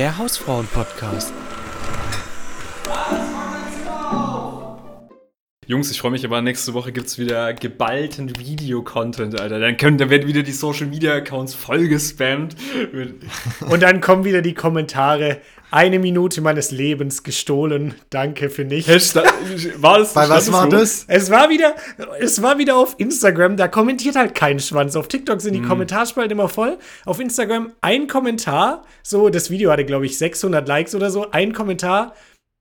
Der Hausfrauen-Podcast. Jungs, ich freue mich aber, nächste Woche gibt es wieder geballten Video-Content, Alter. Dann, können, dann werden wieder die Social-Media-Accounts voll gespammt. Und dann kommen wieder die Kommentare. Eine Minute meines Lebens gestohlen. Danke für nichts. War das, Bei was war so? das? Es war wieder, es war wieder auf Instagram, da kommentiert halt kein Schwanz. Auf TikTok sind die Kommentarspalten immer voll. Auf Instagram ein Kommentar, so, das Video hatte, glaube ich, 600 Likes oder so. Ein Kommentar,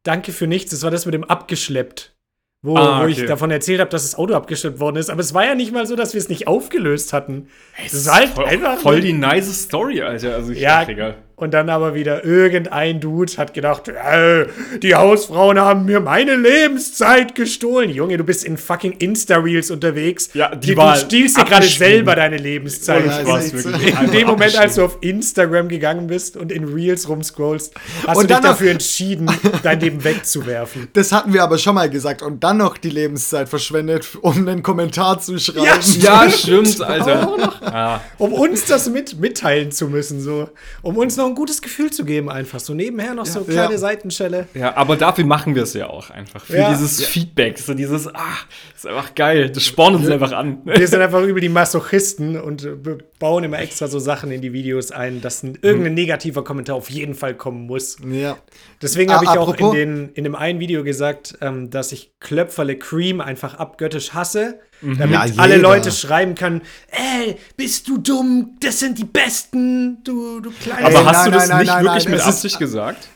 danke für nichts. Das war das mit dem abgeschleppt. Wo, Ah, wo ich okay. davon erzählt habe, dass das Auto abgeschleppt worden ist. Aber es war ja nicht mal so, dass wir es nicht aufgelöst hatten. Das ist halt voll, einfach voll die nice Story, Alter. Also ich Ja, ach, egal. Und dann aber wieder irgendein Dude hat gedacht, äh, die Hausfrauen haben mir meine Lebenszeit gestohlen. Junge, du bist in fucking Insta-Reels unterwegs. Ja, die du war stiehlst dir gerade selber deine Lebenszeit. Ja, Spaß, wirklich. in dem Moment, als du auf Instagram gegangen bist und in Reels rumscrollst, hast Und du dich dafür entschieden, dein Leben wegzuwerfen. Das hatten wir aber schon mal gesagt. Und dann noch die Lebenszeit verschwendet, um einen Kommentar zu schreiben. Ja, Ja, stimmt, Alter. Ja. Um uns das mit, mitteilen zu müssen, so. Um uns noch ein gutes Gefühl zu geben, einfach. So nebenher noch so kleine Ja. Seitenschelle. ja, aber dafür machen wir es ja auch einfach. Für Ja. dieses Feedback, so dieses, ah, ist einfach geil. Das spornt uns einfach an. Wir sind einfach über die Masochisten und wir bauen immer extra so Sachen in die Videos ein, dass ein, irgendein negativer Kommentar auf jeden Fall kommen muss. Ja. Deswegen habe ich auch in, den, in dem einen Video gesagt, ähm, dass ich Klöpferle Cream einfach abgöttisch hasse, damit Ja, alle. Leute schreiben können, ey, bist du dumm, das sind die Besten, du, du kleine... Aber hast du nein, das nein, nicht nein, wirklich nein, mit Absicht gesagt?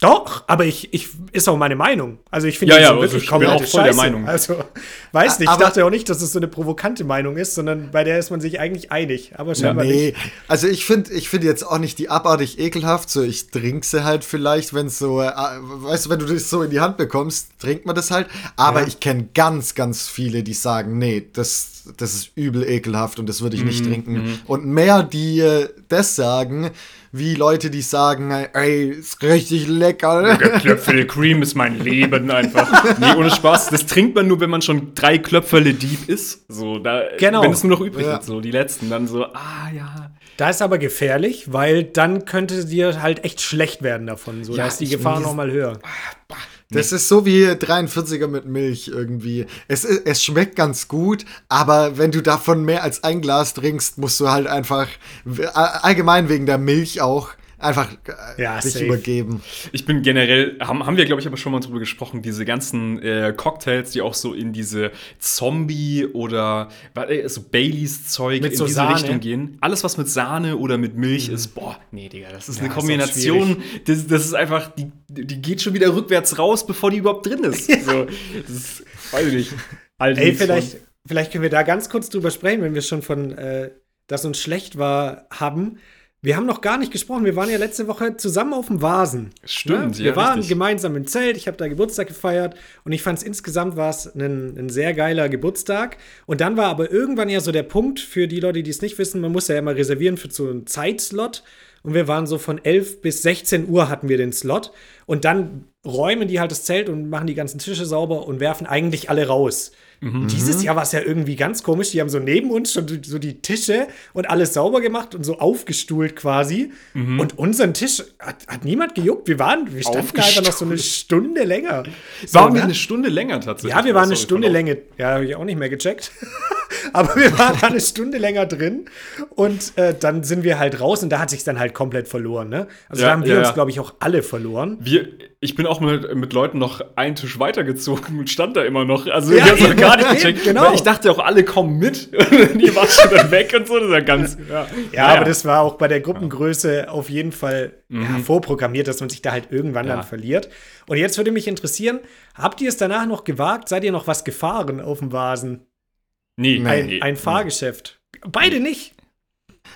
Doch, aber ich, ich ist auch meine Meinung. Also ich finde Ja, ja, so also wirklich ich bin komplette auch voll der Scheiße. Meinung. Also, weiß nicht, ich Aber- dachte auch nicht, dass es so eine provokante Meinung ist, sondern bei der ist man sich eigentlich einig. Aber scheinbar Nee, nicht. also ich finde ich finde jetzt auch nicht die abartig ekelhaft. So, ich trinke sie halt vielleicht, wenn es so, äh, weißt du, wenn du das so in die Hand bekommst, trinkt man das halt. Aber Ja. ich kenne ganz, ganz viele, die sagen, nee, das, das ist übel ekelhaft und das würde ich nicht Mhm, trinken. Und mehr, die äh, das sagen, wie Leute, die sagen, ey, ist richtig lecker. Klöpfele Cream ist mein Leben einfach. Nee, ohne Spaß. Das trinkt man nur, wenn man schon drei Klöpfele deep ist. So, da, Genau. wenn es nur noch übrig Ja. ist. So, die letzten. Dann so, ah, ja. Da ist aber gefährlich, weil dann könnte dir halt echt schlecht werden davon. So, Ja, da ist die Gefahr noch mal höher. Das ist so wie 43er mit Milch irgendwie. Es, es schmeckt ganz gut, aber wenn du davon mehr als ein Glas trinkst, musst du halt einfach, w- allgemein wegen der Milch auch, einfach äh, Ja, dich safe. übergeben. Ich bin generell, haben, haben wir, glaube ich, aber schon mal drüber gesprochen, diese ganzen äh, Cocktails, die auch so in diese Zombie oder äh, so Baileys-Zeug Mit in so diese Sahne. Richtung gehen. Alles, was mit Sahne oder mit Milch ist, boah, nee, Digga, das ist Ja, eine Kombination. Das, das ist einfach, die, die geht schon wieder rückwärts raus, bevor die überhaupt drin ist. So, das ist, weiß ich nicht. Halte Ey, vielleicht, vielleicht können wir da ganz kurz drüber sprechen, wenn wir schon von, äh, dass uns schlecht war, haben. Wir haben noch gar nicht gesprochen. Wir waren ja letzte Woche zusammen auf dem Vasen. Stimmt, Wir ja, waren richtig. gemeinsam im Zelt. Ich habe da Geburtstag gefeiert und ich fand es insgesamt war es ein, ein sehr geiler Geburtstag. Und dann war aber irgendwann ja so der Punkt für die Leute, die es nicht wissen, man muss ja immer reservieren für so einen Zeitslot. Und wir waren so von 11 bis 16 Uhr hatten wir den Slot. Und dann räumen die halt das Zelt und machen die ganzen Tische sauber und werfen eigentlich alle raus. Dieses Jahr war es ja irgendwie ganz komisch. Die haben so neben uns schon so die Tische und alles sauber gemacht und so aufgestuhlt quasi. Und unseren Tisch hat, hat niemand gejuckt. Wir waren, wir standen einfach noch so eine Stunde länger. So, Waren wir ne? eine Stunde länger tatsächlich? Ja, wir waren eine Sorry, Stunde Verlauf. Länge. Ja, habe ich auch nicht mehr gecheckt. Aber wir waren da eine Stunde länger drin und äh, dann sind wir halt raus und da hat sich dann halt komplett verloren. Ne? Also Ja, da haben wir ja, uns, glaube ich, auch alle verloren. Wir, ich bin auch mit, mit Leuten noch einen Tisch weitergezogen und stand da immer noch. Also Ja, wir es noch eben, gar nicht eben, gecheckt. genau. Weil ich dachte auch, alle kommen mit. die waren schon dann weg und so. Das ist ja ganz. Ja, Ja, aber das war auch bei der Gruppengröße auf jeden Fall ja, vorprogrammiert, dass man sich da halt irgendwann Ja. dann verliert. Und jetzt würde mich interessieren, habt ihr es danach noch gewagt? Seid ihr noch was gefahren auf dem Vasen? Nee, Ein, nee. ein Fahrgeschäft? Beide nicht?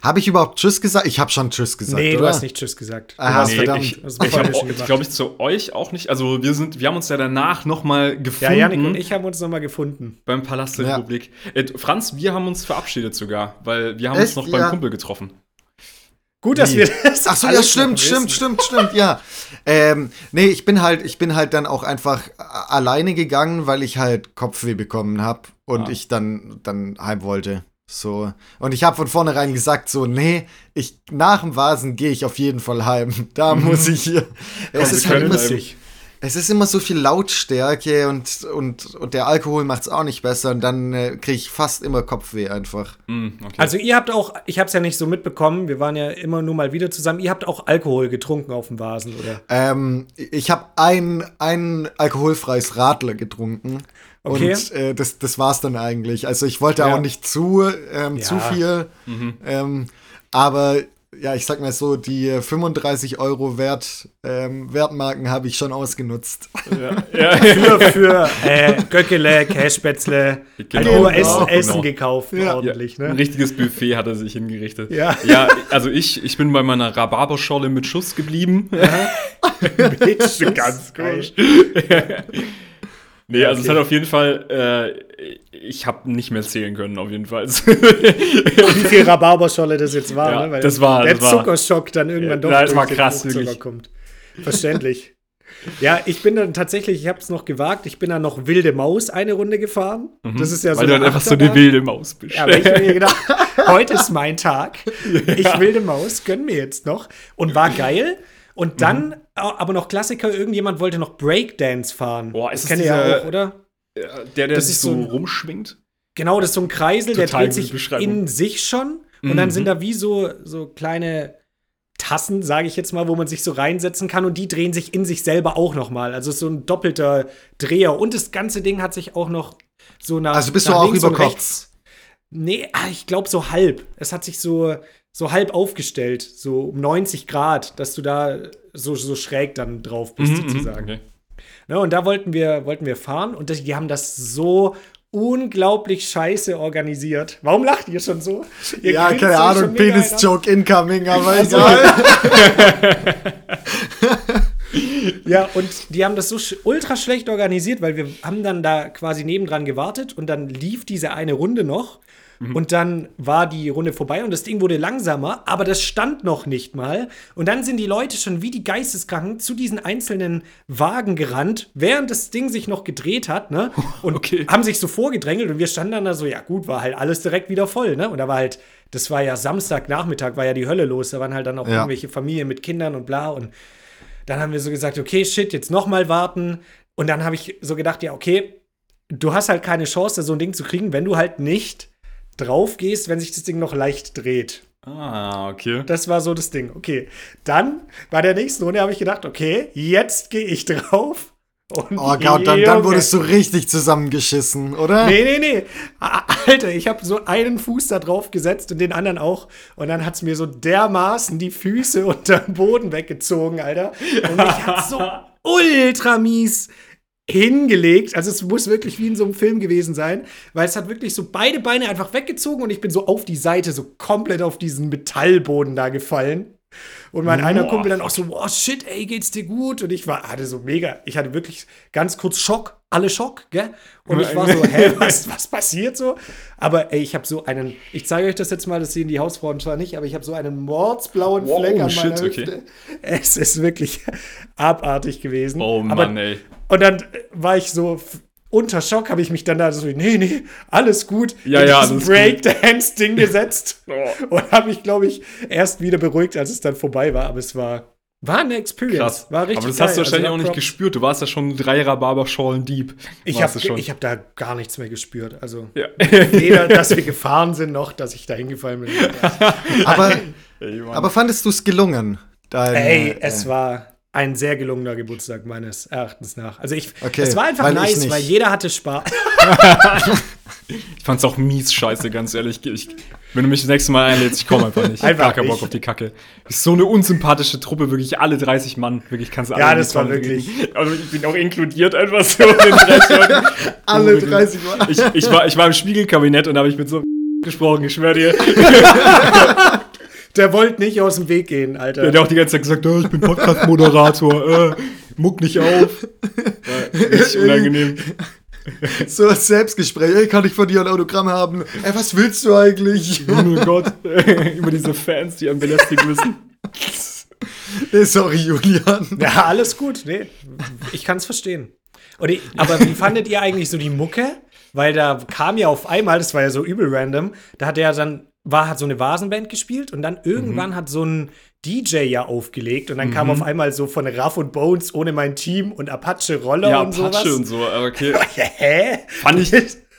Habe ich überhaupt Tschüss gesagt? Ich habe schon Tschüss gesagt, nee, du oder? hast nicht Tschüss gesagt. Du Ah, Nee, verdammt. ich, ich habe ich gemacht. glaube ich zu euch auch nicht. Also wir sind, wir haben uns ja danach noch mal gefunden Ja, Janik und ich haben uns noch mal gefunden. beim Palast der Ja. Republik. Äh, Franz, wir haben uns verabschiedet sogar, weil wir haben Echt? uns noch beim Ja. Kumpel getroffen. Gut, dass Wie? wir das Ach so, ja, stimmt, stimmt, stimmt, stimmt, ja. Ähm, nee, ich bin halt, ich bin halt dann auch einfach alleine gegangen, weil ich halt Kopfweh bekommen habe und Ah. ich dann, dann heim wollte. So. Und ich habe von vornherein gesagt, so, nee, ich, nach dem Vasen gehe ich auf jeden Fall heim. Da muss ich hier. Es ist, halt so, es ist immer so viel Lautstärke und, und, und der Alkohol macht es auch nicht besser und dann äh, kriege ich fast immer Kopfweh einfach. Mm, okay. Also ihr habt auch, ich habe es ja nicht so mitbekommen, wir waren ja immer nur mal wieder zusammen, ihr habt auch Alkohol getrunken auf dem Vasen, oder? Ähm, ich habe ein, ein alkoholfreies Radler getrunken. Okay. Und äh, das, das war's dann eigentlich. Also ich wollte ja. auch nicht zu, ähm, ja. zu viel. Mhm. Ähm, aber ja, ich sag mal so, die 35 Euro Wert, ähm, Wertmarken habe ich schon ausgenutzt. Ja. ja. für für äh, Göckele, Kässpätzle, genau, nur Essen, genau. Essen gekauft, ja. ordentlich. Ne? Ein richtiges Buffet hat er sich hingerichtet. Ja, ja also ich, ich bin bei meiner Rhabarberschorle mit Schuss geblieben. Ja. mit Schuss. Ganz komisch. Nee, also okay. es hat auf jeden Fall, äh, ich habe nicht mehr zählen können, auf jeden Fall. Wie viel Rhabarberscholle das jetzt war, ja, ne? Weil das war, der das Zuckerschock war, dann irgendwann ja, doch das war krass, wirklich. kommt. Verständlich. Ja, ich bin dann tatsächlich, ich habe es noch gewagt, ich bin dann noch wilde Maus eine Runde gefahren. Mhm. Das ist ja so. Weil du dann einfach so eine wilde Maus bist. Ja, weil ich mir gedacht, heute ist mein Tag. Ja. Ich wilde Maus, gönn mir jetzt noch. Und war geil. Und dann, mhm. Aber noch Klassiker, irgendjemand wollte noch Breakdance fahren. Boah, ist das kennt ihr ja auch, oder? Der, der sich so, so rumschwingt. Genau, das ist so ein Kreisel, Total der dreht sich in sich schon. Und mhm. dann sind da wie so, so kleine Tassen, sage ich jetzt mal, wo man sich so reinsetzen kann und die drehen sich in sich selber auch noch mal. Also so ein doppelter Dreher und das ganze Ding hat sich auch noch so nach Also bist du auch über Kopf? Nee, ah, ich glaube so halb. Es hat sich so so halb aufgestellt, so um 90 Grad, dass du da so, so schräg dann drauf bist, mhm, sozusagen. Okay. Ne, und da wollten wir, wollten wir fahren und das, die haben das so unglaublich scheiße organisiert. Warum lacht ihr schon so? Ihr ja, keine Ahnung, Penis-Joke incoming, aber also, egal. ja, und die haben das so sch ultra schlecht organisiert, weil wir haben dann da quasi nebendran gewartet und dann lief diese eine Runde noch Mhm. Und dann war die Runde vorbei und das Ding wurde langsamer, aber das stand noch nicht mal. Und dann sind die Leute schon wie die Geisteskranken zu diesen einzelnen Wagen gerannt, während das Ding sich noch gedreht hat, ne? Und okay. haben sich so vorgedrängelt und wir standen dann da so, ja gut, war halt alles direkt wieder voll, ne? Und da war halt, das war ja Samstagnachmittag, war ja die Hölle los. Da waren halt dann auch ja. irgendwelche Familien mit Kindern und bla. Und dann haben wir so gesagt, okay, shit, jetzt noch mal warten. Und dann habe ich so gedacht, ja, okay, du hast halt keine Chance, so ein Ding zu kriegen, wenn du halt nicht drauf gehst, wenn sich das Ding noch leicht dreht. Ah, okay. Das war so das Ding. Okay. Dann bei der nächsten Runde habe ich gedacht, okay, jetzt gehe ich drauf. Und oh Gott, dann, dann wurdest du richtig zusammengeschissen, oder? Nee, nee, nee. Alter, ich habe so einen Fuß da drauf gesetzt und den anderen auch. Und dann hat es mir so dermaßen die Füße unter den Boden weggezogen, Alter. Und mich hat so ultra mies hingelegt. Also es muss wirklich wie in so einem Film gewesen sein, weil es hat wirklich so beide Beine einfach weggezogen und ich bin so auf die Seite, so komplett auf diesen Metallboden da gefallen. Und mein Boah. einer Kumpel dann auch so, oh shit, ey, geht's dir gut? Und ich war, hatte so mega, ich hatte wirklich ganz kurz Schock, alle Schock, gell? Und ich war so, hä, was, was passiert so? Aber ey, ich habe so einen, ich zeige euch das jetzt mal, das sehen die Hausfrauen zwar nicht, aber ich habe so einen mordsblauen wow, Fleck an shit, meiner Hüfte. Okay. Es ist wirklich abartig gewesen. Oh Mann, aber, ey. Und dann war ich so unter Schock, habe ich mich dann da so, nee, nee, alles gut, ja, in ja, Breakdance-Ding gesetzt. oh. Und habe mich, glaube ich, erst wieder beruhigt, als es dann vorbei war. Aber es war, war eine Experience. Krass. War richtig Aber das geil. hast du wahrscheinlich also, auch nicht gespürt. Du warst ja schon drei Rhabarberschorlen deep. Ich habe hab da gar nichts mehr gespürt. Also ja. weder, dass wir gefahren sind, noch, dass ich da hingefallen bin. aber, aber fandest du es gelungen? Dein, Ey, äh, es war ein sehr gelungener Geburtstag meines Erachtens nach. Also ich, okay, es war einfach weil nice, weil jeder hatte Spaß. ich fand's auch mies scheiße, ganz ehrlich. Ich, wenn du mich das nächste Mal einlädst, ich komme einfach nicht. Einfach Gar keinen Bock auf die Kacke. Ist so eine unsympathische Truppe, wirklich alle 30 Mann. Wirklich kannst du alle Ja, das war wirklich. Also ich bin auch inkludiert einfach so in den 30 Leuten. alle 30 Mann. Ich, ich, war, ich war im Spiegelkabinett und da habe ich mit so gesprochen, ich schwör dir. Der wollte nicht aus dem Weg gehen, Alter. Der hat auch die ganze Zeit gesagt, oh, ich bin Podcast-Moderator, äh, muck nicht auf. War richtig unangenehm. So ein Selbstgespräch. Ey, kann ich von dir ein Autogramm haben? Ey, was willst du eigentlich? Oh mein Gott. Über diese Fans, die am belästigen müssen. Sorry, Julian. Ja, alles gut. Nee, ich kann es verstehen. Die, aber wie fandet ihr eigentlich so die Mucke? weil da kam ja auf einmal, das war ja so übel random, da hat er dann, war, hat so eine Vasenband gespielt und dann irgendwann Mhm. hat so ein DJ ja aufgelegt und dann kam auf einmal so von Raff und Bones ohne mein Team und Apache Roller Ja, und Apache sowas. und so. aber Okay. Hä? Fand ich,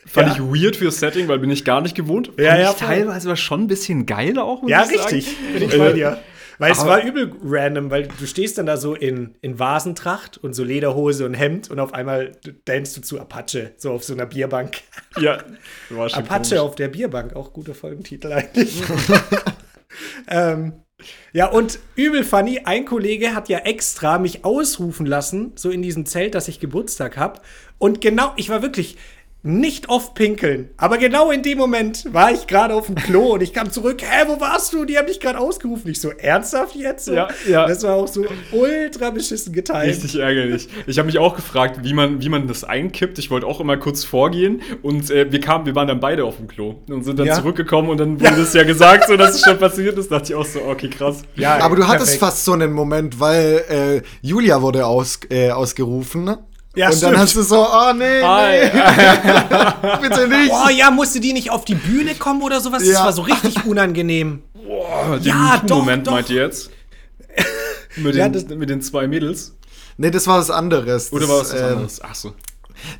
fand Ja. ich weird fürs Setting, weil bin ich gar nicht gewohnt. Fand Ja, ja, ich teilweise war schon ein bisschen geil auch. Ja, richtig. Bin ich bei Äh, dir. Weil es war übel random, weil du stehst dann da so in, in Vasentracht und so Lederhose und Hemd und auf einmal danst du zu Apache, so auf so einer Bierbank. Ja, war schon Apache komisch. auf der Bierbank, auch guter Folgentitel eigentlich. ähm, ja, und übel funny, ein Kollege hat ja extra mich ausrufen lassen, so in diesem Zelt, dass ich Geburtstag habe. Und genau, ich war wirklich nicht oft pinkeln, aber genau in dem Moment war ich gerade auf dem Klo und ich kam zurück, hä, wo warst du? Die haben dich gerade ausgerufen. Ich so, ernsthaft jetzt? So? Ja, ja. Das war auch so ultra beschissen geteilt. Richtig ärgerlich. Ich habe mich auch gefragt, wie man, wie man das einkippt. Ich wollte auch immer kurz vorgehen und äh, wir kamen, wir waren dann beide auf dem Klo und sind dann Ja. zurückgekommen und dann wurde es ja gesagt, so dass es schon passiert ist. dachte ich auch so, okay, krass. Ja, Aber du hattest perfekt. fast so einen Moment, weil äh, Julia wurde aus, äh, ausgerufen. Ja, Und dann stimmt. hast du so, oh nee, Ah, nee, ja. bitte nicht. Oh ja, musste die nicht auf die Bühne kommen oder sowas? Das Ja. war so richtig unangenehm. Boah, den Ja, doch, Moment doch. meint ihr jetzt? Mit den, Ja, das- mit den zwei Mädels? Nee, das war was anderes. Oder das, war was äh, anderes? Ach so.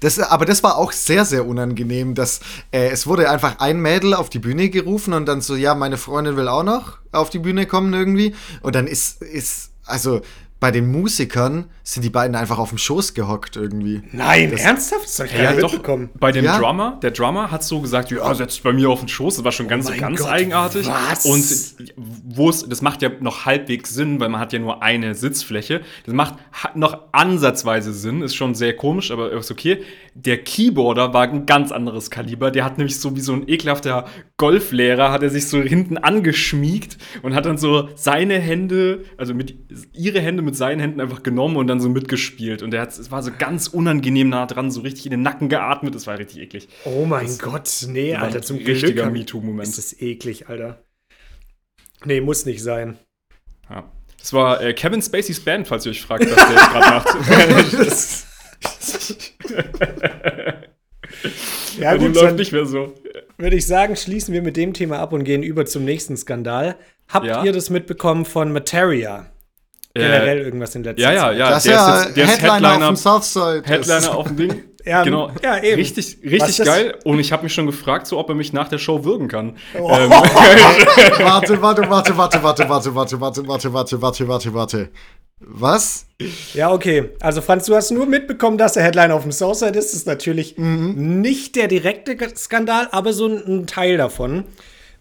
Das, aber das war auch sehr, sehr unangenehm, dass äh, es wurde einfach ein Mädel auf die Bühne gerufen und dann so, ja, meine Freundin will auch noch auf die Bühne kommen irgendwie. Und dann ist, ist, also bei den Musikern sind die beiden einfach auf dem Schoß gehockt irgendwie. Nein, ernsthaft? Das hab ich Ja, nicht doch. Bei dem Ja. Drummer, der Drummer hat so gesagt, ja, setz dich bei mir auf den Schoß. Das war schon ganz, Oh ganz Gott, eigenartig. was? Und wo es, das macht ja noch halbwegs Sinn, weil man hat ja nur eine Sitzfläche. Das macht noch ansatzweise Sinn, ist schon sehr komisch, aber ist okay. Der Keyboarder war ein ganz anderes Kaliber. Der hat nämlich so wie so ein ekelhafter Golflehrer, hat er sich so hinten angeschmiegt und hat dann so seine Hände, also mit ihre Hände mit seinen Händen einfach genommen und dann so mitgespielt. Und der hat, es war so ganz unangenehm nah dran, so richtig in den Nacken geatmet. Das war richtig eklig. Oh mein Gott, nee, Alter, zum richtiger Glück. hab- MeToo-Moment. Ist das eklig, Alter. Nee, muss nicht sein. Ja. Das war äh, Kevin Spaceys Band, falls ihr euch fragt, was der jetzt gerade macht. das, Ja, gut, läuft dann nicht mehr so. würde ich sagen, schließen wir mit dem Thema ab und gehen über zum nächsten Skandal. Habt Ja. ihr das mitbekommen von Materia? Generell irgendwas in letzter Äh, ja, ja, Zeit? ja. Das ist der ja ist jetzt, der ist Headliner, auf Headliner, dem Southside. Headliner auf dem Ding. Ja, genau. ja, eben. Richtig, richtig geil. Und ich habe mich schon gefragt, so ob er mich nach der Show würgen kann. Oh. Ähm, Warte, warte, warte, warte, warte, warte, warte, warte, warte, warte, warte, warte, warte. Was? Ja, okay. Also, Franz, du hast nur mitbekommen, dass der Headline auf dem Southside ist. Das ist natürlich Mhm. nicht der direkte Skandal, aber so ein, Teil davon.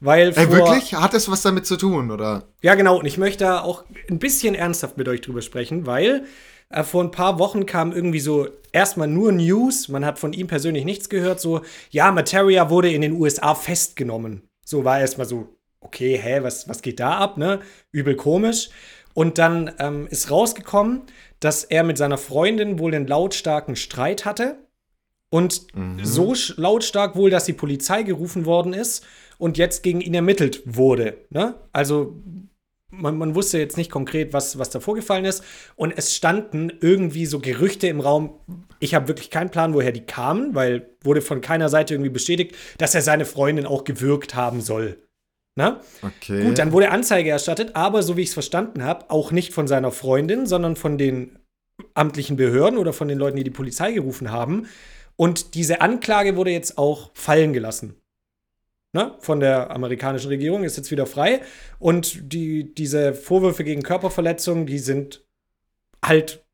Weil vor, Ey, wirklich? Hat das was damit zu tun, oder? Ja, genau. Und ich möchte da auch ein bisschen ernsthaft mit euch drüber sprechen, weil äh, vor ein paar Wochen kam irgendwie so erstmal nur News. Man hat von ihm persönlich nichts gehört. So, ja, Materia wurde in den USA festgenommen. So war erstmal so, okay, hä, was, was geht da ab, ne? Übel komisch. Und dann ähm, ist rausgekommen, dass er mit seiner Freundin wohl einen lautstarken Streit hatte. Und so sch- lautstark wohl, dass die Polizei gerufen worden ist und jetzt gegen ihn ermittelt wurde. Ne? Also man, man wusste jetzt nicht konkret, was, was da vorgefallen ist. Und es standen irgendwie so Gerüchte im Raum. Ich habe wirklich keinen Plan, woher die kamen, weil wurde von keiner Seite irgendwie bestätigt, dass er seine Freundin auch gewürgt haben soll. Na? Okay. Gut, dann wurde Anzeige erstattet, aber so wie ich es verstanden habe, auch nicht von seiner Freundin, sondern von den amtlichen Behörden oder von den Leuten, die die Polizei gerufen haben. Und diese Anklage wurde jetzt auch fallen gelassen. Ne? Von der amerikanischen Regierung ist jetzt wieder frei. Und die, diese Vorwürfe gegen Körperverletzung, die sind halt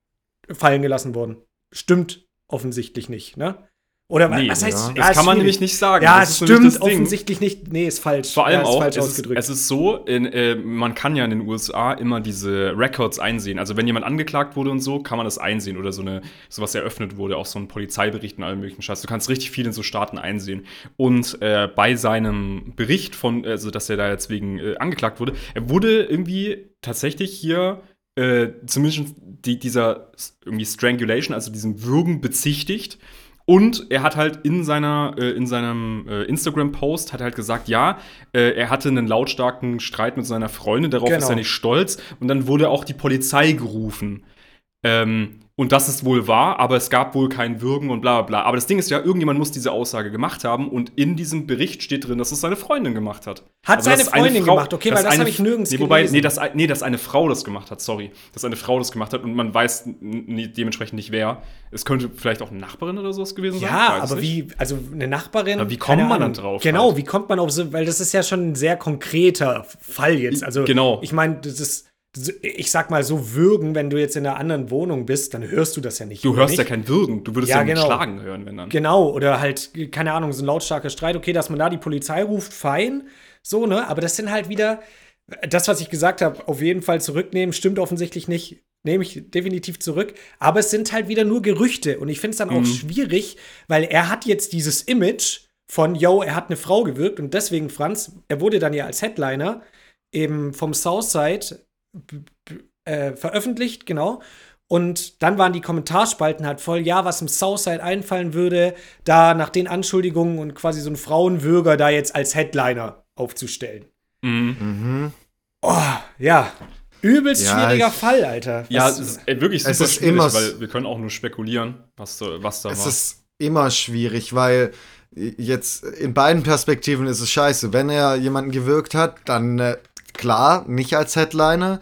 fallen gelassen worden. Stimmt offensichtlich nicht, ne? Oder Nee, was heißt ja. das ist kann man schwierig. nämlich nicht sagen. Ja, Das es ist stimmt offensichtlich nicht. Nee, ist falsch. Vor allem ja, ist auch, falsch es ist, ausgedrückt. es ist so, in, äh, man kann ja in den USA immer diese Records einsehen. Also wenn jemand angeklagt wurde und so, kann man das einsehen oder so eine, sowas eröffnet wurde, auch so ein Polizeibericht und allem möglichen Scheiß. Du kannst richtig viel in so Staaten einsehen. Und äh, bei seinem Bericht von, also dass er da jetzt wegen äh, angeklagt wurde, er wurde irgendwie tatsächlich hier äh, zumindest die, dieser irgendwie Strangulation, also diesem Würgen bezichtigt. Und er hat halt in seiner äh, in seinem äh, Instagram-Post hat halt gesagt, ja, äh, er hatte einen lautstarken Streit mit seiner Freundin, darauf Genau. ist er nicht stolz. Und dann wurde auch die Polizei gerufen. Ähm, und das ist wohl wahr, aber es gab wohl kein Würgen und bla bla bla. Aber das Ding ist ja, irgendjemand muss diese Aussage gemacht haben und in diesem Bericht steht drin, dass es seine Freundin gemacht hat. Hat Also, seine Freundin Frau- gemacht, okay, weil das habe ich nirgends nee, wobei, gelesen. nee, dass, nee, dass eine Frau das gemacht hat, sorry. Dass eine Frau das gemacht hat und man weiß dementsprechend nicht wer. Es könnte vielleicht auch eine Nachbarin oder sowas gewesen sein. Ja, aber wie, also eine Nachbarin. Aber wie kommt man dann drauf Genau, halt? wie kommt man auf so, weil das ist ja schon ein sehr konkreter Fall jetzt. Also, Genau. ich meine, das ist, ich sag mal so, würgen, wenn du jetzt in einer anderen Wohnung bist, dann hörst du das ja nicht. Du hörst nicht? ja kein Würgen, du würdest Ja, ja, genau. Schlagen hören, wenn dann. Genau, oder halt, keine Ahnung, so ein lautstarker Streit, okay, dass man da die Polizei ruft, fein, so, ne? Aber das sind halt wieder, das, was ich gesagt habe, auf jeden Fall zurücknehmen, stimmt offensichtlich nicht, nehme ich definitiv zurück. Aber es sind halt wieder nur Gerüchte und ich finde es dann auch Mhm. schwierig, weil er hat jetzt dieses Image von, yo, er hat eine Frau gewirkt und deswegen, Franz, er wurde dann ja als Headliner eben vom Southside äh, veröffentlicht, genau. Und dann waren die Kommentarspalten halt voll, ja, was im Southside einfallen würde, da nach den Anschuldigungen und quasi so einen Frauenwürger da jetzt als Headliner aufzustellen. Mhm. Oh, ja. Übelst Ja, schwieriger ich- Fall, Alter. Ja, Was- es ist ey, wirklich super Es ist schwierig, immer- weil wir können auch nur spekulieren, was da, was da Es war. ist immer schwierig, weil jetzt in beiden Perspektiven ist es scheiße. Wenn er jemanden gewirkt hat, dann äh, klar, nicht als Headliner.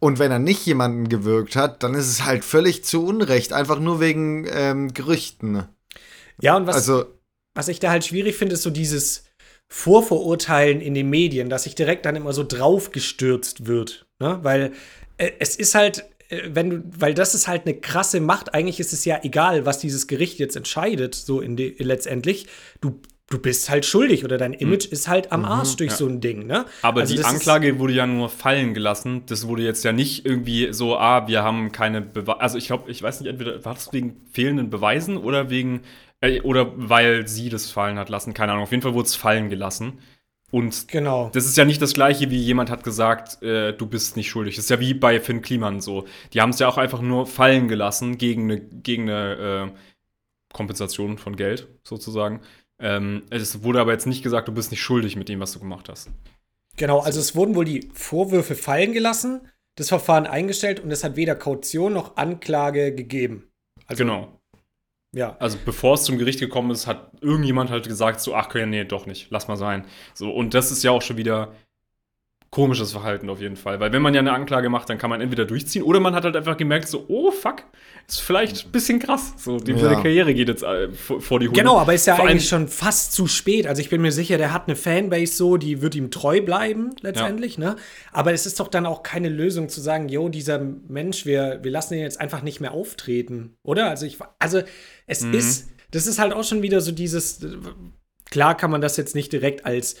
Und wenn er nicht jemanden gewirkt hat, dann ist es halt völlig zu Unrecht, einfach nur wegen ähm, Gerüchten. ja, und was, Also, was ich da halt schwierig finde, ist so dieses Vorverurteilen in den Medien, dass sich direkt dann immer so draufgestürzt wird. Ne? Weil äh, es ist halt, äh, wenn du, weil das ist halt eine krasse Macht. Eigentlich ist es ja egal, was dieses Gericht jetzt entscheidet, so in die, letztendlich. Du, du bist halt schuldig oder dein Image ist halt am Arsch durch so ein Ding. Ne? Aber Also die Anklage wurde ja nur fallen gelassen. Das wurde jetzt ja nicht irgendwie so, ah, wir haben keine Beweise. Also ich glaube, ich weiß nicht, entweder war das wegen fehlenden Beweisen oder wegen, äh, oder weil sie das fallen hat lassen. Keine Ahnung. Auf jeden Fall wurde es fallen gelassen. Und Genau. das ist ja nicht das gleiche, wie jemand hat gesagt, äh, du bist nicht schuldig. Das ist ja wie bei Finn Kliman so. Die haben es ja auch einfach nur fallen gelassen gegen eine, gegen eine äh, Kompensation von Geld, sozusagen. Ähm, es wurde aber jetzt nicht gesagt, du bist nicht schuldig mit dem, was du gemacht hast. Genau, also es wurden wohl die Vorwürfe fallen gelassen, das Verfahren eingestellt und es hat weder Kaution noch Anklage gegeben. Also, genau. Ja. Also bevor es zum Gericht gekommen ist, hat irgendjemand halt gesagt, so, ach, okay, nee, doch nicht, lass mal sein. So, und das ist ja auch schon wieder komisches Verhalten auf jeden Fall. Weil wenn man ja eine Anklage macht, dann kann man entweder durchziehen oder man hat halt einfach gemerkt, so, oh fuck, ist vielleicht ein bisschen krass. So, die, Ja. Karriere geht jetzt äh, vor, vor die Hunde. Genau, aber ist ja Vor eigentlich schon fast zu spät. Also ich bin mir sicher, der hat eine Fanbase so, die wird ihm treu bleiben letztendlich, ne? Aber es ist doch dann auch keine Lösung zu sagen, jo, dieser Mensch, wir, wir lassen ihn jetzt einfach nicht mehr auftreten, oder? Also ich, also es Mhm. ist, das ist halt auch schon wieder so dieses, klar kann man das jetzt nicht direkt als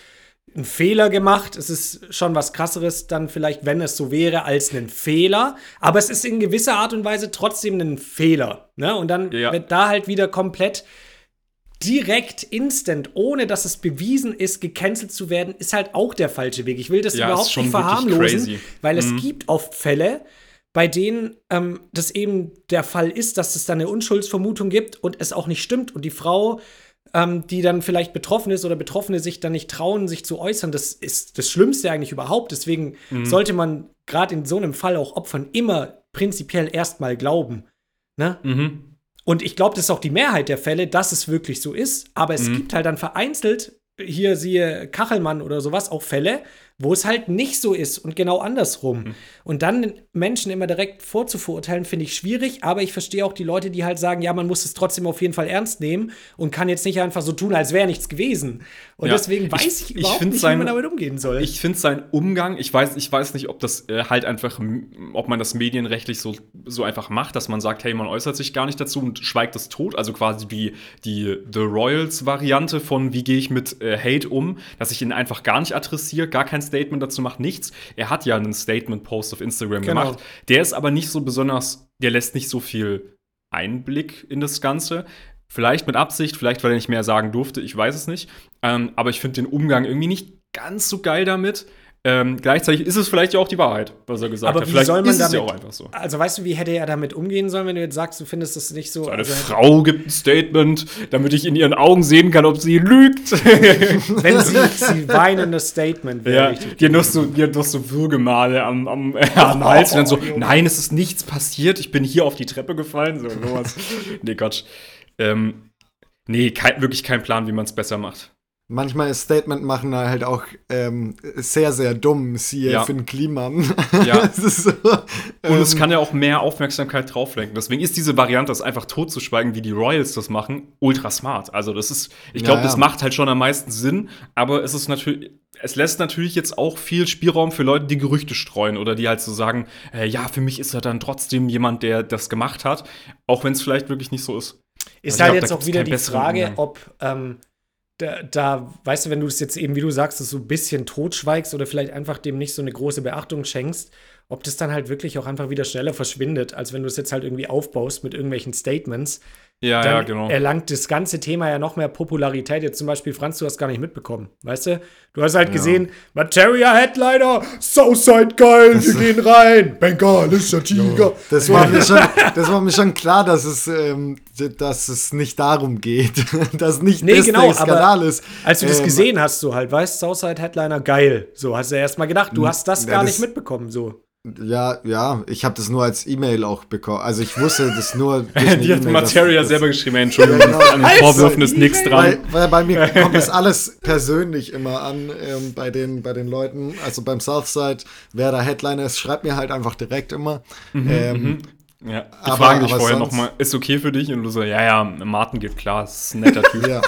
einen Fehler gemacht. Es ist schon was krasseres dann vielleicht, wenn es so wäre, als einen Fehler. Aber es ist in gewisser Art und Weise trotzdem ein Fehler. Ne? Und dann Ja. wird da halt wieder komplett direkt, instant, ohne dass es bewiesen ist, gecancelt zu werden, ist halt auch der falsche Weg. Ich will das Ja, überhaupt nicht verharmlosen, weil es Mhm. gibt oft Fälle, bei denen ähm, das eben der Fall ist, dass es dann eine Unschuldsvermutung gibt und es auch nicht stimmt und die Frau ähm, die dann vielleicht betroffen ist oder Betroffene sich dann nicht trauen, sich zu äußern, das ist das Schlimmste eigentlich überhaupt. Deswegen Mhm. sollte man gerade in so einem Fall auch Opfern immer prinzipiell erstmal glauben. Ne? Mhm. Und ich glaube, das ist auch die Mehrheit der Fälle, dass es wirklich so ist. Aber es Mhm. gibt halt dann vereinzelt, hier siehe Kachelmann oder sowas, auch Fälle, wo es halt nicht so ist und genau andersrum. Mhm. Und dann Menschen immer direkt vorzuverurteilen, finde ich schwierig. Aber ich verstehe auch die Leute, die halt sagen, ja, man muss es trotzdem auf jeden Fall ernst nehmen und kann jetzt nicht einfach so tun, als wäre nichts gewesen. Und Ja. deswegen Ich- weiß ich, ich überhaupt find nicht, sein- wie man damit umgehen soll. Ich finde sein Umgang, ich weiß, ich weiß nicht, ob das äh, halt einfach, ob man das medienrechtlich so, so einfach macht, dass man sagt, hey, man äußert sich gar nicht dazu und schweigt es tot. Also quasi die, die The Royals-Variante von wie gehe ich mit äh, Hate um, dass ich ihn einfach gar nicht adressiere, gar kein Statement dazu macht, nichts. Er hat ja einen Statement-Post auf Instagram Genau. gemacht. Der ist aber nicht so besonders, der lässt nicht so viel Einblick in das Ganze. Vielleicht mit Absicht, vielleicht weil er nicht mehr sagen durfte, ich weiß es nicht. Ähm, aber ich finde den Umgang irgendwie nicht ganz so geil damit. Ähm, gleichzeitig ist es vielleicht ja auch die Wahrheit, was er gesagt Aber hat. wie Vielleicht soll man ist es damit, ja auch einfach so. Also weißt du, wie hätte er damit umgehen sollen, wenn du jetzt sagst, du findest das nicht so. Eine also, Frau gibt ein Statement, damit ich in ihren Augen sehen kann, ob sie lügt. Wenn sie, sie weinendes Statement wäre ja, hat noch so, noch so Würgemale am, am, äh, am Hals und dann so, nein, es ist nichts passiert, ich bin hier auf die Treppe gefallen. So, sowas. nee, Quatsch. Ähm, nee, kein, wirklich kein Plan, wie man es besser macht. Manchmal ist Statement machen halt auch ähm, sehr, sehr dumm. Siehe Ja. Finn Kliman. Ja. so, Und es ähm, kann ja auch mehr Aufmerksamkeit drauf lenken. Deswegen ist diese Variante, das einfach totzuschweigen, wie die Royals das machen, ultra smart. Also das ist, ich Ja, glaube, ja. das macht halt schon am meisten Sinn, aber es ist natürlich, es lässt natürlich jetzt auch viel Spielraum für Leute, die Gerüchte streuen oder die halt so sagen, äh, ja, für mich ist er dann trotzdem jemand, der das gemacht hat, auch wenn es vielleicht wirklich nicht so ist. Ist Also halt glaub, jetzt auch wieder die Frage, Umgang. ob ähm, da, da, weißt du, wenn du es jetzt eben, wie du sagst, so ein bisschen totschweigst oder vielleicht einfach dem nicht so eine große Beachtung schenkst, ob das dann halt wirklich auch einfach wieder schneller verschwindet, als wenn du es jetzt halt irgendwie aufbaust mit irgendwelchen Statements. Ja, Dann ja, genau. erlangt das ganze Thema ja noch mehr Popularität. Jetzt zum Beispiel, Franz, du hast gar nicht mitbekommen, weißt du? Du hast halt gesehen, Materia Headliner, Southside geil, wir gehen rein, bengalischer Tiger. das, war mir schon, das war mir schon klar, dass es, ähm, dass es nicht darum geht. dass nicht Nee, das genau, der Skandal aber ist. Als du das Ähm, gesehen hast, so halt, weißt Southside Headliner, geil. So hast du erst mal gedacht, du hast das ja, gar das- nicht mitbekommen, so. Ja, ja, ich habe das nur als E-Mail auch bekommen. Also ich wusste das nur. durch eine die hat E-Mail, Materia dass- selber geschrieben, ey, Entschuldigung, Ja, genau. an den Vorwürfen ist nichts Weil, dran. weil bei mir kommt das alles persönlich immer an, ähm, bei, den, bei den Leuten. Also beim Southside, wer da Headliner ist, schreibt mir halt einfach direkt immer. ähm, Ja, die Aber- fragen dich vorher nochmal, ist okay für dich? Und du so, ja, ja, Martin geht klar, ist ein netter Typ. ja.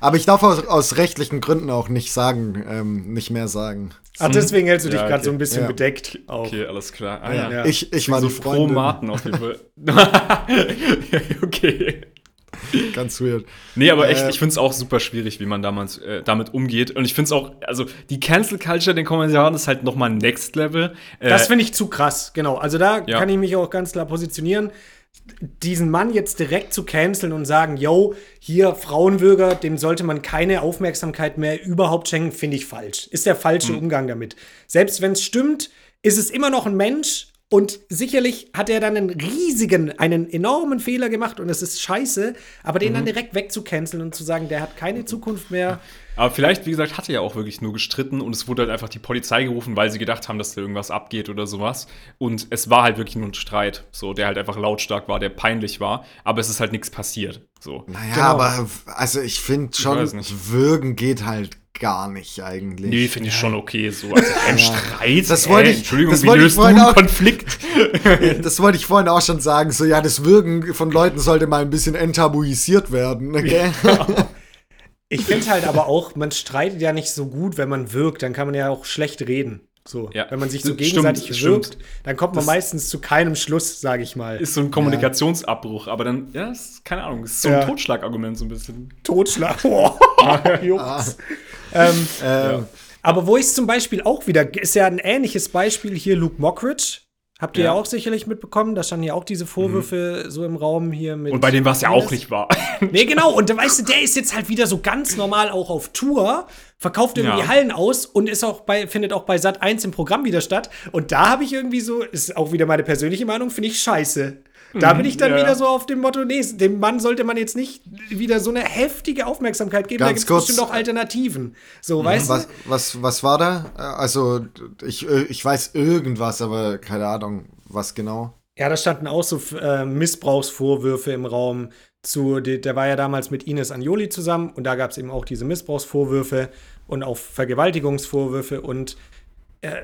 Aber ich darf aus, aus rechtlichen Gründen auch nicht sagen, ähm, nicht mehr sagen. Ach, deswegen hältst du dich Ja, gerade okay. so ein bisschen Ja. bedeckt auch. Okay, alles klar. Ah, Ja. ja. Ich, ich war so die pro. Martin auf jeden Fall. okay. Ganz weird. Nee, aber echt, Äh, ich finde es auch super schwierig, wie man damals äh, damit umgeht. Und ich finde es auch, also die Cancel Culture in den Kommentaren ist halt nochmal Next Level. Äh, Das finde ich zu krass, genau. Also da Ja. kann ich mich auch ganz klar positionieren. Diesen Mann jetzt direkt zu canceln und sagen, yo, hier Frauenwürger, dem sollte man keine Aufmerksamkeit mehr überhaupt schenken, finde ich falsch. Ist der falsche Umgang damit. Selbst wenn es stimmt, ist es immer noch ein Mensch und sicherlich hat er dann einen riesigen, einen enormen Fehler gemacht und es ist scheiße, aber den dann direkt wegzucanceln und zu sagen, der hat keine Zukunft mehr. Aber vielleicht, wie gesagt, hat er ja auch wirklich nur gestritten und es wurde halt einfach die Polizei gerufen, weil sie gedacht haben, dass da irgendwas abgeht oder sowas. Und es war halt wirklich nur ein Streit, so, der halt einfach lautstark war, der peinlich war, aber es ist halt nichts passiert. So. Naja, Genau. aber also ich finde schon, nicht. Würgen geht halt gar nicht eigentlich. Nee, finde ich schon okay. So. Also kein Streit. Das wollte ich- Entschuldigung, das wie wollte ich löst du vorhin einen auch- Konflikt? Das wollte ich vorhin auch schon sagen. So, ja, das Würgen von Leuten sollte mal ein bisschen enttabuisiert werden. Okay? Ich finde halt aber auch, man streitet ja nicht so gut, wenn man wirkt, dann kann man ja auch schlecht reden. So, Ja. wenn man sich so Stimmt, gegenseitig stimmt. wirkt, dann kommt man Das- meistens zu keinem Schluss, sage ich mal. ist so ein Kommunikationsabbruch, aber dann, ja, ist, keine Ahnung, ist so Ja. ein Totschlagargument so ein bisschen. Totschlag. Boah, Juckt's. ähm, ähm, aber wo ich zum Beispiel auch wieder, ist ja ein ähnliches Beispiel hier, Luke Mockridge. Habt ihr ja. Ja. auch sicherlich mitbekommen, da standen ja auch diese Vorwürfe so im Raum hier mit. Und bei dem war es ja auch nicht wahr. Nee, genau. Und da weißt du, der ist jetzt halt wieder so ganz normal auch auf Tour, verkauft irgendwie Ja. Hallen aus und ist auch bei, findet auch bei Sat 1 im Programm wieder statt. Und da habe ich irgendwie so, ist auch wieder meine persönliche Meinung, finde ich scheiße. Da bin ich dann ja. wieder so auf dem Motto, nee, dem Mann sollte man jetzt nicht wieder so eine heftige Aufmerksamkeit geben. da Ganz gibt es bestimmt auch Alternativen. So, weißt was, du? was, was war da? Äh, Also, ich, äh, ich weiß irgendwas, aber keine Ahnung, was genau. Ja, da standen auch so äh, Missbrauchsvorwürfe im Raum. Zu, der, der war ja damals mit Ines Anjoli zusammen und da gab es eben auch diese Missbrauchsvorwürfe und auch Vergewaltigungsvorwürfe und äh,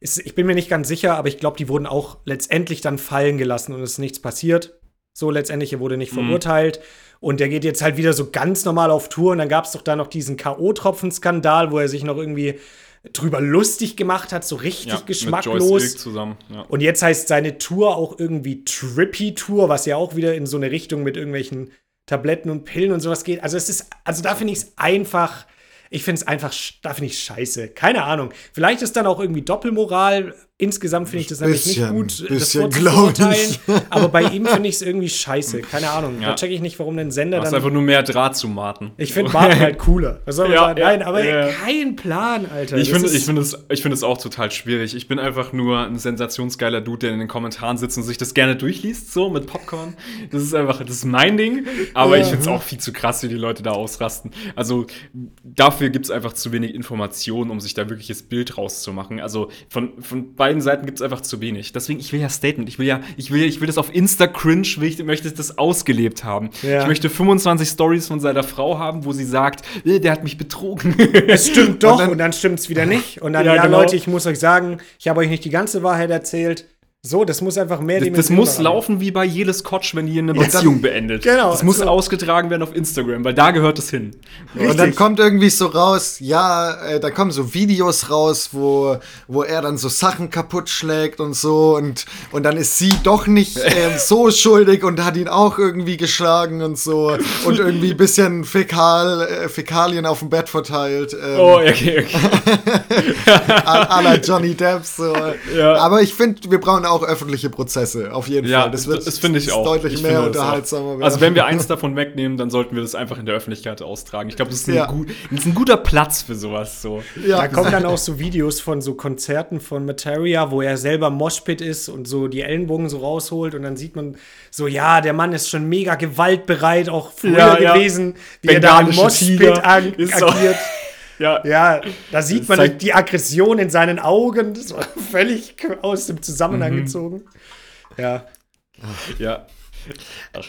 ist, ich bin mir nicht ganz sicher, aber ich glaube, die wurden auch letztendlich dann fallen gelassen und es ist nichts passiert. So letztendlich, er wurde nicht verurteilt. Und der geht jetzt halt wieder so ganz normal auf Tour. Und dann gab es doch da noch diesen K.O.-Tropfen-Skandal, wo er sich noch irgendwie drüber lustig gemacht hat, so richtig Ja, geschmacklos. Zusammen. Ja. Und jetzt heißt seine Tour auch irgendwie Trippy Tour, was ja auch wieder in so eine Richtung mit irgendwelchen Tabletten und Pillen und sowas geht. Also es ist, also da finde ich es einfach, ich finde es einfach, da finde ich scheiße. Keine Ahnung. Vielleicht ist dann auch irgendwie Doppelmoral, Insgesamt finde ich das nämlich nicht Bisschen, gut, bisschen, das vorzuurteilen. ich. Aber bei ihm finde ich es irgendwie scheiße. Keine Ahnung. Ja. Da checke ich nicht, warum ein Sender Du hast dann. einfach nur mehr Draht zu Martin. Ich finde Martin halt cooler. Was soll man Ja, sagen? ja, Nein, aber ja. kein Plan, Alter. Ich Das finde ist- ich finde es, ich finde es auch total schwierig. Ich bin einfach nur ein sensationsgeiler Dude, der in den Kommentaren sitzt und sich das gerne durchliest, so mit Popcorn. Das ist einfach, das ist mein Ding. Aber Ja. ich finde es auch viel zu krass, wie die Leute da ausrasten. Also dafür gibt es einfach zu wenig Informationen, um sich da wirkliches Bild rauszumachen. Also von, von beiden Seiten gibt es einfach zu wenig. Deswegen, ich will ja Statement. Ich will ja, ich will, ich will das auf Insta-Cringe, ich, möchte ich das ausgelebt haben. Ja. Ich möchte 25 Stories von seiner Frau haben, wo sie sagt, "Äh, der hat mich betrogen. Es stimmt doch Und dann- dann, stimmt es wieder nicht. Und dann, Ja, ja, genau. Leute, ich muss euch sagen, ich habe euch nicht die ganze Wahrheit erzählt. So, das muss einfach mehr Das, das muss laufen wie bei jedes Kotsch, wenn die eine Beziehung beendet. Genau, Das muss so. ausgetragen werden auf Instagram, weil da gehört es hin. Und dann kommt irgendwie so raus, ja, äh, da kommen so Videos raus, wo, wo er dann so Sachen kaputt schlägt und so und, und dann ist sie doch nicht ähm, so schuldig und hat ihn auch irgendwie geschlagen und so und irgendwie ein bisschen Fäkal, äh, Fäkalien auf dem Bett verteilt. Ähm, Oh, okay, okay. à, à la Johnny Depp. So. Ja. Aber ich finde, wir brauchen auch öffentliche Prozesse, auf jeden Ja, Fall. das, das finde ich auch. deutlich Ich mehr auch. unterhaltsamer. werden. Also wenn wir eins davon wegnehmen, dann sollten wir das einfach in der Öffentlichkeit austragen. Ich glaube, das, ist ein Ja. gut- das ist ein guter Platz für sowas. So. ja, Da kommen dann auch so Videos von so Konzerten von Materia, wo er selber Moshpit ist und so die Ellenbogen so rausholt und dann sieht man so, ja, der Mann ist schon mega gewaltbereit, auch früher Ja, ja. gewesen, wie er da im Moshpit ag agiert. Ja, Ja, da sieht man zeigt- die Aggression in seinen Augen, das war völlig aus dem Zusammenhang Mhm. gezogen. Ja. ja. Ach,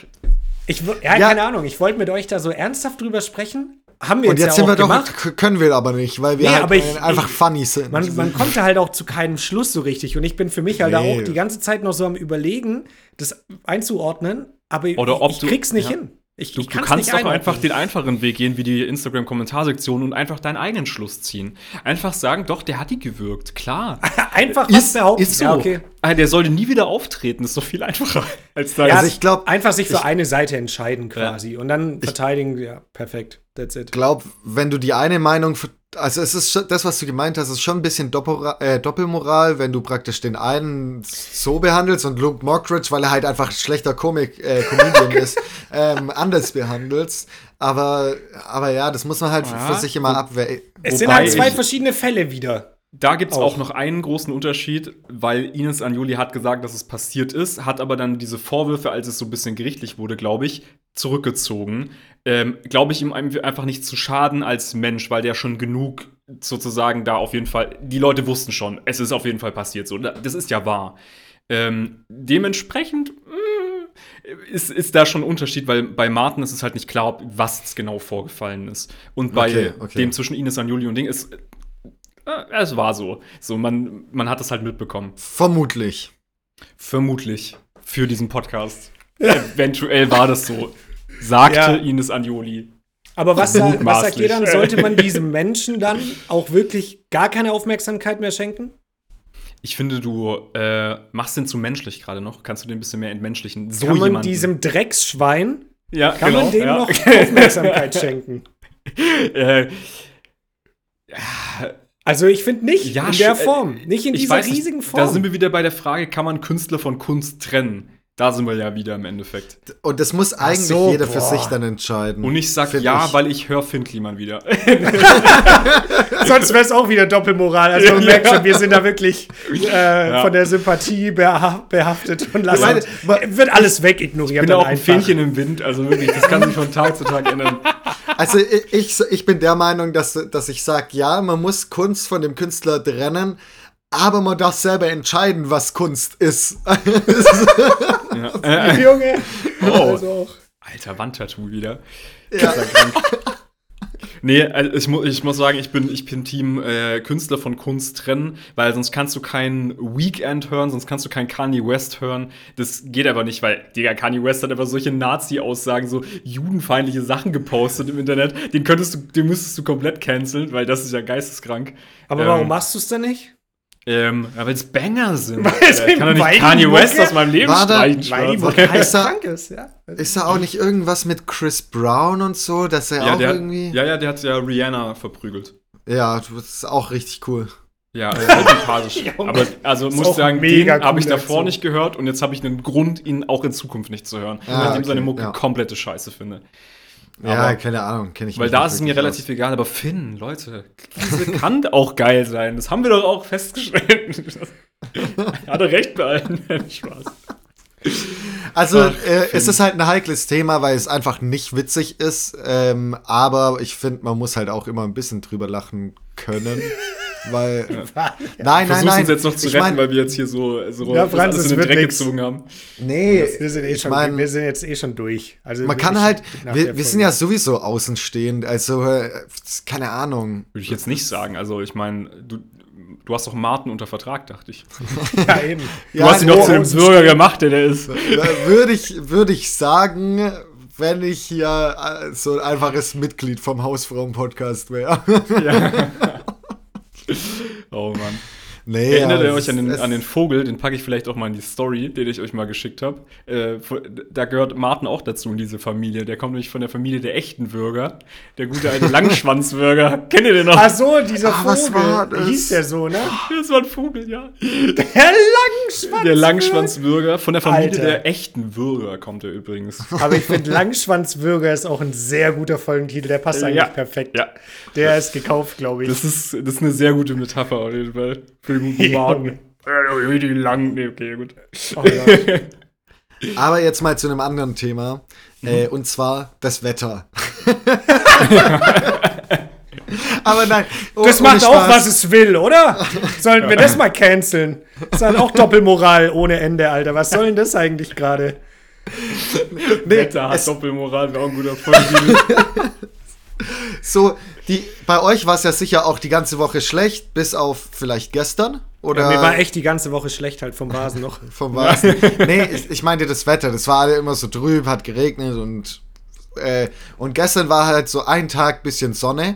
Ich, ja, Ja. keine Ahnung, ich wollte mit euch da so ernsthaft drüber sprechen. Haben wir und jetzt ja sind auch wir doch, gemacht. k- können wir aber nicht, weil wir Nee, halt ich- äh, einfach ich- funny sind. Man, man kommt da halt auch zu keinem Schluss so richtig. Und ich bin für mich halt Nee. auch die ganze Zeit noch so am Überlegen, das einzuordnen. Aber Oder ob ich, ich du- krieg's nicht ja. hin. Ich, Du, ich du kann's kannst doch einfach den einfachen Weg gehen, wie die Instagram-Kommentarsektion und einfach deinen eigenen Schluss ziehen. Einfach sagen, doch, der hat die gewirkt, klar. einfach was Ist, behaupten. ist so. Ja, okay. Ah, Der sollte nie wieder auftreten, ist doch viel einfacher. Als da Ja, Also ich glaub- einfach sich für eine Seite entscheiden quasi und dann verteidigen. Ja, perfekt. That's it. glaube, wenn du die eine Meinung, also es ist schon, das, was du gemeint hast, ist schon ein bisschen Doppelra äh, Doppelmoral, wenn du praktisch den einen so behandelst und Luke Mockridge, weil er halt einfach ein schlechter Komik, äh, Comedian ist, ähm, anders behandelst. Aber, aber ja, das muss man halt Ja, für sich immer abwägen. Es sind halt zwei ich- verschiedene Fälle wieder. Da gibt es Auch. auch noch einen großen Unterschied, weil Ines Anjoli hat gesagt, dass es passiert ist, hat aber dann diese Vorwürfe, als es so ein bisschen gerichtlich wurde, glaube ich, zurückgezogen. Ähm, glaube ich, ihm einfach nicht zu schaden als Mensch, weil der schon genug sozusagen da auf jeden Fall, die Leute wussten schon, es ist auf jeden Fall passiert so. Das ist ja wahr. Ähm, dementsprechend mh, ist, ist da schon ein Unterschied, weil bei Martin ist es halt nicht klar, was genau vorgefallen ist. Und bei Okay, okay. dem zwischen Ines Anjoli und Ding ist äh, es war so. So, man, man hat es halt mitbekommen. Vermutlich. Vermutlich. Für diesen Podcast. Eventuell war das so. Sagte Ja. Ines Anjoli. Aber was, sa- was sagt ihr dann? Sollte man diesem Menschen dann auch wirklich gar keine Aufmerksamkeit mehr schenken? Ich finde, du äh, machst den zu menschlich gerade noch. Kannst du den ein bisschen mehr entmenschlichen? So kann man jemanden. diesem Drecksschwein, ja, kann genau, man dem ja. noch Aufmerksamkeit schenken? äh, Also ich finde nicht Ja, in der sch- äh, Form, nicht in dieser weiß riesigen Form. Da sind wir wieder bei der Frage, kann man Künstler von Kunst trennen? Da sind wir ja wieder im Endeffekt. Und das muss eigentlich so, jeder für boah. sich dann entscheiden. Und ich sag ja, ich. weil ich höre Finn Kliman wieder. Sonst wäre es auch wieder Doppelmoral. Also man Ja. merkt schon, wir sind da wirklich äh, von der Sympathie beha behaftet und lassen. meine, ma- wird alles wegignoriert. Ich bin auch ein einfach. Fähnchen im Wind, also wirklich, das kann sich von Tag zu Tag ändern. Also ich, ich, ich bin der Meinung, dass, dass ich sage, ja, man muss Kunst von dem Künstler trennen, aber man darf selber entscheiden, was Kunst ist. Ja. Äh, Junge. Oh. Also auch. Alter, Wandtattoo wieder. Ja. Ist ja krank. Nee, also ich, mu ich muss sagen, ich bin, ich bin Team äh, Künstler von Kunst trennen, weil sonst kannst du kein Weekend hören, sonst kannst du kein Kanye West hören. Das geht aber nicht, weil, Digga, Kanye West hat einfach solche Nazi-Aussagen, so judenfeindliche Sachen gepostet im Internet. Den könntest du, den müsstest du komplett canceln, weil das ist ja geisteskrank. Aber Ähm, warum machst du es denn nicht? Ähm, ja, weil es Banger sind. Weil kann doch nicht Kanye West aus meinem Leben War da- streichen. Weil da- krank ist, ja. Ist da auch nicht irgendwas mit Chris Brown und so, dass er ja, auch der, irgendwie. ja, ja, der hat ja Rihanna verprügelt. Ja, das ist auch richtig cool. Ja, äh, sympathisch. Aber also Ist muss sagen, den habe ich davor Aktion. nicht gehört und jetzt habe ich einen Grund, ihn auch in Zukunft nicht zu hören, Ah, weil ich ihm seine okay, Mucke ja. komplette Scheiße finde. Ja, Aber- keine Ahnung, kenne ich Weil da ist es mir relativ egal, aber Finn, Leute, diese kann auch geil sein. Das haben wir doch auch festgestellt. er hatte recht bei allen. Spaß. aus. Also, äh, es ist halt ein heikles Thema, weil es einfach nicht witzig ist. Ähm, aber ich finde, man muss halt auch immer ein bisschen drüber lachen können. weil. Nein, nein, Versuch's nein. uns jetzt noch zu ich retten, mein, weil wir jetzt hier so, so Ja, das Franz, alles es in den Dreck nix. gezogen haben. nee, Wir sind, eh schon, mein- wir sind jetzt eh schon durch. Also man kann halt. Wir, wir sind ja sowieso außenstehend. Also, äh, keine Ahnung. Würde ich jetzt nicht sagen. Also, ich meine, du, du hast doch Martin unter Vertrag, dachte ich. Ja, eben. Du hast ihn doch zu dem. Bürger gemacht, der der ist. Würde ich, würde ich sagen, wenn ich hier äh, so ein einfaches Mitglied vom Hausfrauen-Podcast wäre. Oh Mann. Nee, Erinnert ihr ja, euch an den, an den Vogel? Den packe ich vielleicht auch mal in die Story, den ich euch mal geschickt habe. Äh, da gehört Martin auch dazu in diese Familie. Der kommt nämlich von der Familie der echten Bürger. Der gute alte Langschwanzbürger. Kennt ihr den noch? Ach so, dieser Ah, was Vogel. war das? Hieß der so, ne? Das war ein Vogel, ja. Der Langschwanz. Der Langschwanzbürger. Von der Familie Alter. der echten Bürger kommt er übrigens. Aber ich finde, Langschwanzbürger ist auch ein sehr guter Folgentitel. Der passt Ja. eigentlich perfekt. Ja. Der ist gekauft, glaube ich. Das ist, das ist eine sehr gute Metapher auf jeden Fall. Für guten. Äh, Die lang. Nee, okay, gut. Oh, ja. Aber jetzt mal zu einem anderen Thema. Mhm. Äh, und zwar das Wetter. Aber nein. oh- Das macht auch, was es will, oder? Sollten wir das mal canceln? Das ist halt auch Doppelmoral ohne Ende, Alter. Was soll denn das eigentlich gerade? Nee, Wetter hat Doppelmoral, wäre auch ein guter Folgentitel. So, die, bei euch war es ja sicher auch die ganze Woche schlecht, bis auf vielleicht gestern. Oder Ja, mir war echt die ganze Woche schlecht halt vom Vasen noch. vom Vasen. nee, ich, ich meinte das Wetter. Das war alle immer so trüb, hat geregnet und äh, und gestern war halt so ein Tag bisschen Sonne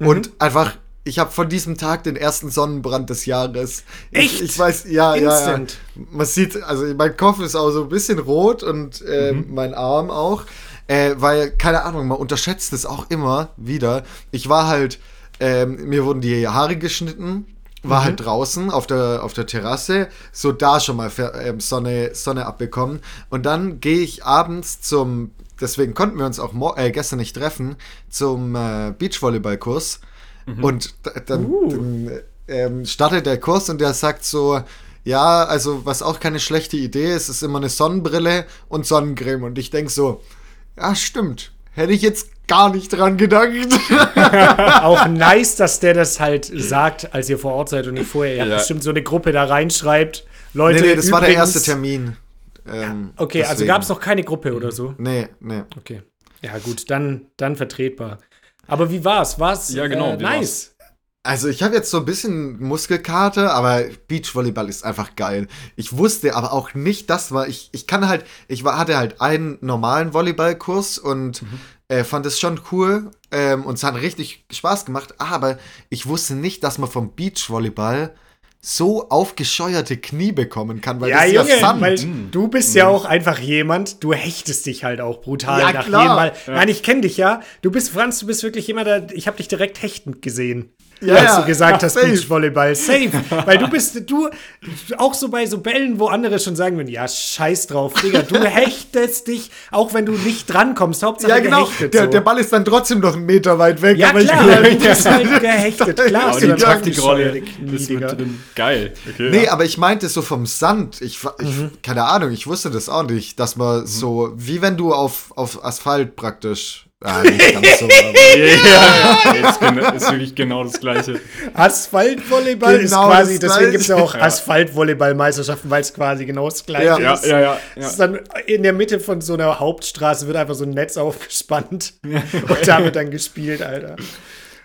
Mhm. und einfach ich habe von diesem Tag den ersten Sonnenbrand des Jahres. Echt? Ich, ich weiß, ja, ja, ja. Instant. Man sieht, also mein Kopf ist auch so ein bisschen rot und äh, Mhm. mein Arm auch, äh, weil keine Ahnung, man unterschätzt es auch immer wieder. Ich war halt, ähm, mir wurden die Haare geschnitten Mhm. war halt draußen auf der, auf der Terrasse, so da schon mal ähm, Sonne, Sonne abbekommen. Und dann gehe ich abends zum, deswegen konnten wir uns auch äh, gestern nicht treffen, zum äh, Beachvolleyballkurs. Und da, dann, Uh. dann ähm, startet der Kurs und der sagt so, ja, also was auch keine schlechte Idee ist, ist immer eine Sonnenbrille und Sonnencreme. Und ich denke so, ja, stimmt. Hätte ich jetzt gar nicht dran gedacht. Auch nice, dass der das halt sagt, als ihr vor Ort seid und nicht vorher. Ihr habt Ja. bestimmt so eine Gruppe da reinschreibt. Leute, nee, nee, das war der übrigens- erste Termin. Ähm, Okay, also deswegen. gab es noch keine Gruppe oder so. Nee, nee. Okay. Ja, gut, dann, dann vertretbar. Aber wie war's? War's Ja, genau, äh, nice? Also ich habe jetzt so ein bisschen Muskelkater, aber Beachvolleyball ist einfach geil. Ich wusste aber auch nicht, das war ich. Ich kann halt, ich war, hatte halt einen normalen Volleyballkurs und äh, fand es schon cool ähm, und es hat richtig Spaß gemacht. Aber ich wusste nicht, dass man vom Beachvolleyball so aufgescheuerte Knie bekommen kann, weil Ja, das ist Junge, ja Sand. weil du bist ja auch einfach jemand, du hechtest dich halt auch brutal Ja, nach klar. jedem Mal. Nein, ich kenne dich ja. Du bist, Franz, du bist wirklich jemand, der, ich habe dich direkt hechtend gesehen. Ja, als ja, du gesagt ja, hast, safe. Beachvolleyball, safe. Weil du bist, du, auch so bei so Bällen, wo andere schon sagen würden, ja, scheiß drauf, Digga, du hechtest dich, auch wenn du nicht drankommst, Hauptsache ja, genau. gehechtet. Der, so. der Ball ist dann trotzdem noch einen Meter weit weg. ja, aber ich- klar, du bist halt gehechtet, klar. Aber hast die Taktikrolle ist mit drin. Geil. Okay. Nee, aber ich meinte so vom Sand. Ich, ich Mhm. keine Ahnung, ich wusste das auch nicht, dass man so, wie wenn du auf, auf Asphalt praktisch. Ah, nicht ganz so, Ja, ja, ist, ist wirklich genau das Gleiche. Asphaltvolleyball ist Genau quasi, das deswegen gibt es ja auch Asphaltvolleyballmeisterschaften, weil es quasi genau das gleiche Ja. Ja, ist. ja, ja. Es ist ja. dann in der Mitte von so einer Hauptstraße wird einfach so ein Netz aufgespannt und da wird dann gespielt, Alter.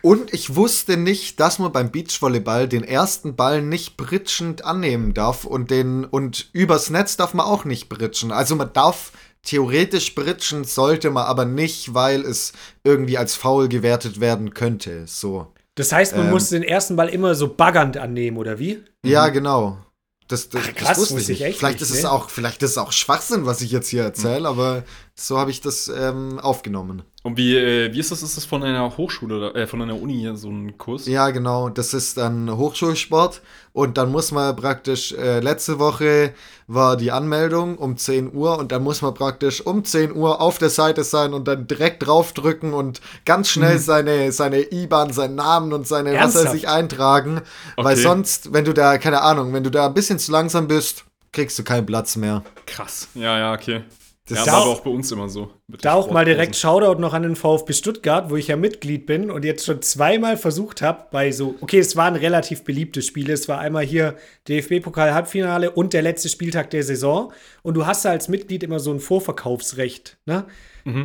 Und ich wusste nicht, dass man beim Beachvolleyball den ersten Ball nicht britschend annehmen darf und den und übers Netz darf man auch nicht britschen. Also man darf theoretisch britschen, sollte man aber nicht, weil es irgendwie als faul gewertet werden könnte. So. Das heißt, man Ähm. muss den ersten Ball immer so baggernd annehmen, oder wie? Ja, genau. Das, das, Ach, krass, das wusste ich ich nicht. echt Vielleicht nicht, ist es ne? auch, vielleicht ist es auch Schwachsinn, was ich jetzt hier erzähle, aber so habe ich das ähm, aufgenommen. Und wie, äh, wie ist das? Ist das von einer Hochschule oder äh, von einer Uni so ein Kurs? Ja, genau. Das ist dann Hochschulsport. Und dann muss man praktisch, äh, letzte Woche war die Anmeldung um 10 Uhr und dann muss man praktisch um 10 Uhr auf der Seite sein und dann direkt draufdrücken und ganz schnell Mhm. seine, seine IBAN, seinen Namen und seine was Ernsthaft? er sich eintragen. Weil Okay. sonst, wenn du da, keine Ahnung, wenn du da ein bisschen zu langsam bist, kriegst du keinen Platz mehr. Krass. Ja, ja, okay. Das ja, war auch- aber auch bei uns immer so. Da auch mal direkt. Shoutout noch an den VfB Stuttgart, wo ich ja Mitglied bin und jetzt schon zweimal versucht habe, bei so, okay, es waren relativ beliebte Spiele. Es war einmal hier DFB-Pokal-Halbfinale und der letzte Spieltag der Saison. Und du hast da als Mitglied immer so ein Vorverkaufsrecht, ne?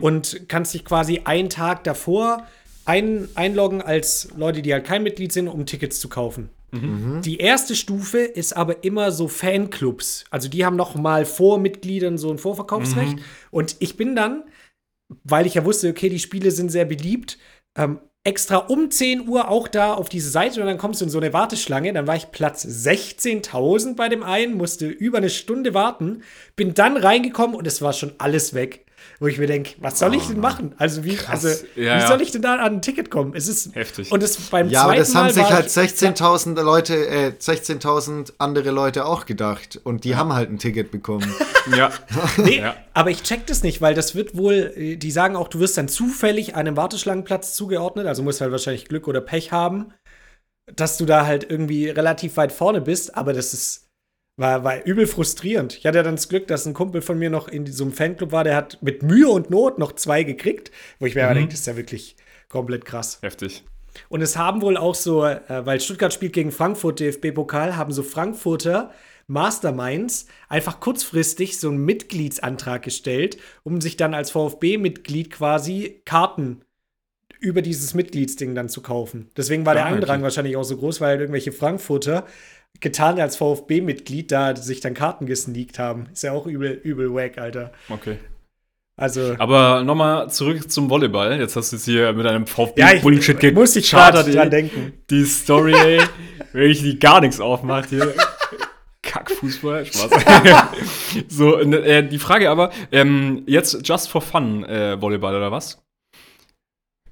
Und kannst dich quasi einen Tag davor ein, einloggen als Leute, die halt kein Mitglied sind, um Tickets zu kaufen. Die erste Stufe ist aber immer so Fanclubs. Also die haben noch mal vor Mitgliedern so ein Vorverkaufsrecht. Und ich bin dann, weil ich ja wusste, okay, die Spiele sind sehr beliebt, ähm, extra um 10 Uhr auch da auf diese Seite und dann kommst du in so eine Warteschlange. Dann war ich Platz 16.000 bei dem einen, musste über eine Stunde warten, bin dann reingekommen und es war schon alles weg. Wo ich mir denke, was soll ich denn machen? Also, wie, also, Ja, wie ja. soll ich denn da an ein Ticket kommen? Es ist Heftig. Und es beim Ja, aber zweiten das haben Mal sich halt ich- 16.000 Leute, äh, 16.000 andere Leute auch gedacht. Und die haben halt ein Ticket bekommen. Ja. Nee, Ja. aber ich check das nicht, weil das wird wohl, äh, die sagen auch, du wirst dann zufällig einem Warteschlangenplatz zugeordnet, also musst halt wahrscheinlich Glück oder Pech haben, dass du da halt irgendwie relativ weit vorne bist, aber das ist, war, war übel frustrierend. Ich hatte dann das Glück, dass ein Kumpel von mir noch in so einem Fanclub war, der hat mit Mühe und Not noch zwei gekriegt, wo ich mir aber denke, das ist ja wirklich komplett krass. Heftig. Und es haben wohl auch so, äh, weil Stuttgart spielt gegen Frankfurt DFB-Pokal, haben so Frankfurter Masterminds einfach kurzfristig so einen Mitgliedsantrag gestellt, um sich dann als VfB-Mitglied quasi Karten über dieses Mitgliedsding dann zu kaufen. Deswegen war der Ah, okay. Andrang wahrscheinlich auch so groß, weil halt irgendwelche Frankfurter getan als VfB-Mitglied da sich dann Karten gesneakt haben. Ist ja auch übel, übel wack, Alter. Okay. Also. Aber nochmal zurück zum Volleyball. Jetzt hast du es hier mit einem VfB Ja, muss ich gerade dran denken. Die Story, ey, wenn ich die gar nichts aufmacht hier. Kackfußball, Spaß. so, ne, äh, die Frage aber, ähm, jetzt just for fun äh, Volleyball oder was?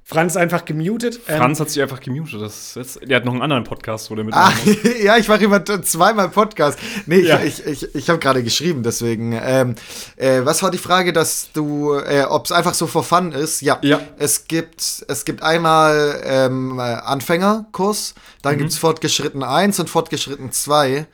Franz einfach gemutet. Ähm, Franz hat sich einfach gemutet. Das ist der hat noch einen anderen Podcast, wo der mit Ah, ja, ich mache immer zweimal Podcast. Nee, Ja. ich, ich, ich, habe gerade geschrieben, deswegen. Ähm, äh, was war die Frage, dass du, äh, ob es einfach so for fun ist? Ja. Ja. Es gibt, es gibt einmal ähm, äh, Anfängerkurs, dann Mhm. gibt's Fortgeschritten 1 und Fortgeschritten 2.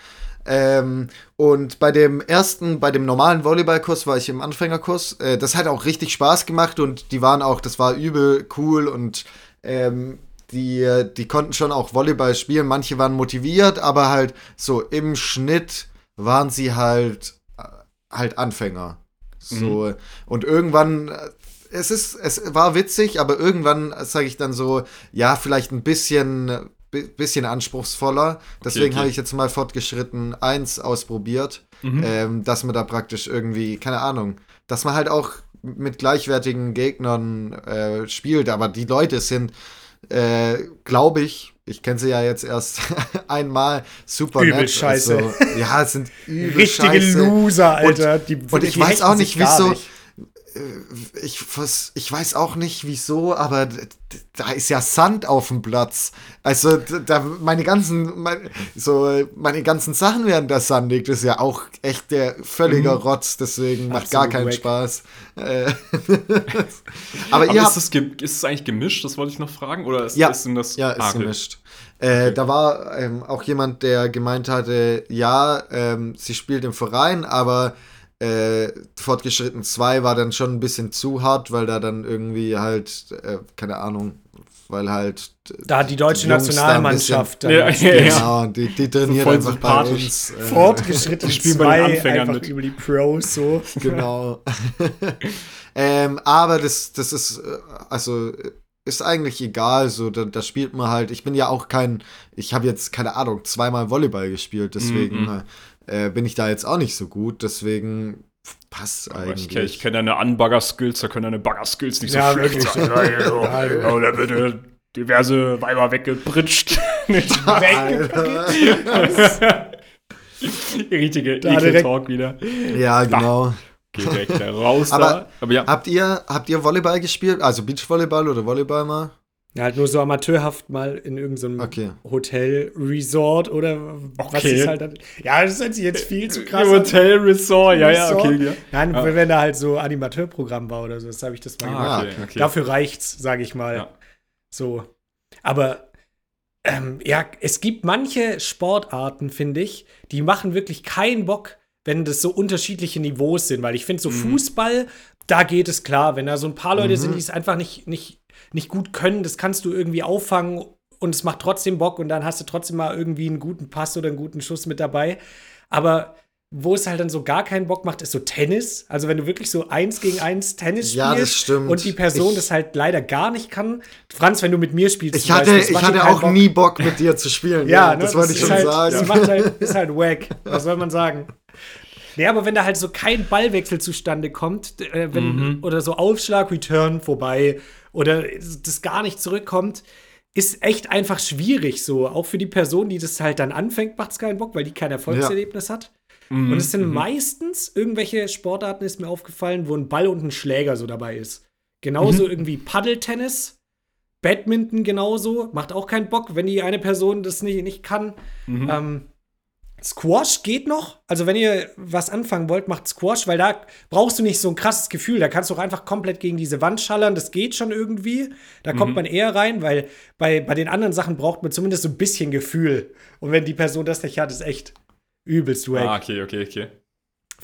Ähm, und bei dem ersten, bei dem normalen Volleyballkurs war ich im Anfängerkurs. Äh, das hat auch richtig Spaß gemacht und die waren auch, das war übel cool und ähm, die, die konnten schon auch Volleyball spielen. Manche waren motiviert, aber halt so im Schnitt waren sie halt, äh, halt Anfänger. So. Und irgendwann, äh, es ist, es war witzig, aber irgendwann sage ich dann so, ja, vielleicht ein bisschen, bi- bisschen anspruchsvoller. Deswegen okay. habe ich jetzt mal fortgeschritten 1 ausprobiert, Mhm. ähm, dass man da praktisch irgendwie, keine Ahnung, dass man halt auch mit gleichwertigen Gegnern äh, spielt, aber die Leute sind, äh, glaube ich, ich kenne sie ja jetzt erst einmal super Übel nett. scheiße. Also, ja, es sind übel Richtige scheiße. Loser, Alter. die, und ich weiß auch nicht, wieso- nicht. Ich, was, ich weiß auch nicht wieso, aber da ist ja Sand auf dem Platz. Also da meine ganzen mein, so meine ganzen Sachen werden da sandig. Das ist ja auch echt der völliger Rotz. Deswegen macht gar Absolut keinen wack. Spaß. Äh, aber, Aber ihr ist habt es, ge- ist es eigentlich gemischt? Das wollte ich noch fragen. Oder ist, Ja. ist denn das? Ja, ist okay. gemischt. Äh, Da war ähm, auch jemand, der gemeint hatte, ja, ähm, sie spielt im Verein, aber äh, Fortgeschritten 2 war dann schon ein bisschen zu hart, weil da dann irgendwie halt, äh, keine Ahnung, weil halt Da hat die deutsche da ein Nationalmannschaft Ja, dann ja, ja. Genau, die, die trainieren voll einfach bei uns. Äh, fortgeschritten Die spielen bei den zwei, Anfängern einfach mit. über die Pros so. Genau. ähm, aber das, das ist, äh, also, ist eigentlich egal, so, da, da spielt man halt, ich bin ja auch kein, ich habe jetzt, keine Ahnung, zweimal Volleyball gespielt, deswegen Mhm. Äh, bin ich da jetzt auch nicht so gut, deswegen passt Aber eigentlich. ich kenne ich kenn deine Unbugger-Skills, da können deine Bugger-Skills nicht so Ja, schlecht wirklich. sein. Ja, da wird äh, diverse Weiber weggebritscht. Weg. Richtige Da direkt- Ekel-Talk wieder. ja, genau. Direkt da raus Aber- da. Aber ja. Habt ihr, habt ihr Volleyball gespielt? Also Beachvolleyball oder Volleyball mal? Ja, halt nur so amateurhaft mal in irgendeinem Okay. Hotel, Resort oder was Okay. ist halt dann. Ja, das sich jetzt viel zu krass. Hotel, Resort, ja, ja, okay. Ja. Nein, Ja. wenn da halt so Animateurprogramm war oder so, das habe ich das mal gemacht. Ah, Ah, okay, okay. Dafür reicht's, sage ich mal. Ja. So. Aber ähm, ja, es gibt manche Sportarten, finde ich, die machen wirklich keinen Bock, wenn das so unterschiedliche Niveaus sind. Weil ich finde, so Mhm. Fußball, da geht es klar. Wenn da so ein paar Leute Mhm. sind, die es einfach nicht, nicht, nicht gut können, das kannst du irgendwie auffangen und es macht trotzdem Bock und dann hast du trotzdem mal irgendwie einen guten Pass oder einen guten Schuss mit dabei. Aber wo es halt dann so gar keinen Bock macht, ist so Tennis. Also wenn du wirklich so eins gegen eins Tennis Ja, das spielst stimmt. und die Person Ich- das halt leider gar nicht kann. Franz, wenn du mit mir spielst, Ich zum hatte, Beispiel, ich hatte auch Bock. nie Bock mit dir zu spielen. Ja, das ne, wollte ich schon halt, sagen. Das macht halt, ist halt wack. Was soll man sagen? Ja, aber wenn da halt so kein Ballwechsel zustande kommt, äh, wenn, Mhm. oder so Aufschlag, Return vorbei, oder das gar nicht zurückkommt, ist echt einfach schwierig so. Auch für die Person, die das halt dann anfängt, macht es keinen Bock, weil die kein Erfolgserlebnis hat. Mhm. Und es sind meistens irgendwelche Sportarten, ist mir aufgefallen, wo ein Ball und ein Schläger so dabei ist. Genauso irgendwie Paddeltennis, Badminton genauso, macht auch keinen Bock, wenn die eine Person das nicht, nicht kann. Mhm. Ähm, Squash geht noch. Also, wenn ihr was anfangen wollt, macht Squash, weil da brauchst du nicht so ein krasses Gefühl. Da kannst du auch einfach komplett gegen diese Wand schallern. Das geht schon irgendwie. Da kommt Mhm. man eher rein, weil bei, bei den anderen Sachen braucht man zumindest so ein bisschen Gefühl. Und wenn die Person das nicht hat, ist echt übelst wack. Ah, okay, okay, okay.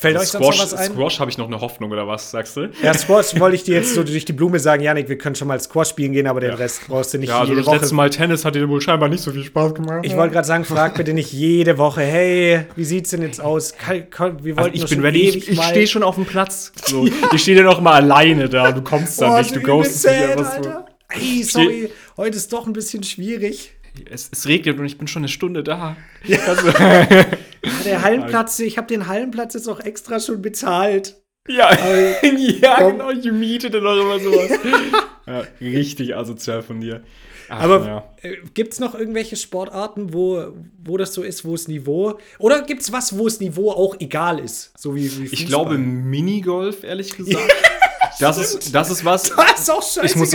Fällt euch sonst Squash, noch was ein? Squash habe ich noch eine Hoffnung, oder was, sagst du? Ja, Squash wollte ich dir jetzt so durch die Blume sagen, Janik, wir können schon mal Squash spielen gehen, aber den Ja. Rest brauchst du nicht Ja, also jede das Woche. letzte Mal Tennis hat dir wohl scheinbar nicht so viel Spaß gemacht. Ich wollte gerade sagen, frag bitte nicht jede Woche, hey, wie sieht's denn jetzt aus? Wir also wollten ich doch bin ready, ich, ich stehe schon auf dem Platz. So, ich stehe dir noch mal alleine da, du kommst da Oh, nicht, du ghostest mich. Ey, sorry, heute ist doch ein bisschen schwierig. Es, es regnet und ich bin schon eine Stunde da. Also, Ja, der Hallenplatz, ich habe den Hallenplatz jetzt auch extra schon bezahlt. ja, ja komm. genau, you miete dann auch immer sowas. ja, richtig asozial von dir. Ach, Aber ja. äh, gibt's noch irgendwelche Sportarten, wo, wo das so ist, wo es Niveau. Oder gibt's was, wo es Niveau auch egal ist? So wie, wie Ich glaube Minigolf, ehrlich gesagt. Das, ist, das ist was. Das ist auch scheißegal. Ich muss,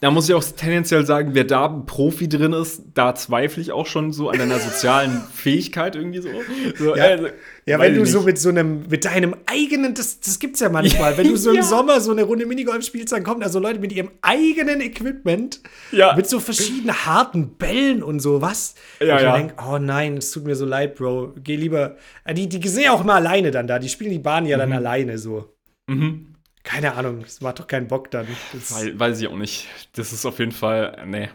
da muss ich auch tendenziell sagen, wer da ein Profi drin ist, da zweifle ich auch schon so an deiner sozialen Fähigkeit irgendwie so. so Ja. äh, Ja, wenn du ich so nicht. mit so einem, mit deinem eigenen, das, das gibt's ja manchmal, wenn du so im Ja. Sommer so eine Runde Minigolf spielst, dann kommen da so Leute mit ihrem eigenen Equipment, Ja. mit so verschiedenen harten Bällen und sowas. Ja, und ich ja. denk, oh nein, es tut mir so leid, Bro. Geh lieber. Äh, Die, die sind ja auch immer alleine dann da. Die spielen die Bahn ja dann alleine so. Mhm. Keine Ahnung, das macht doch keinen Bock dann. Weil, weiß ich auch nicht. Das ist auf jeden Fall, nee.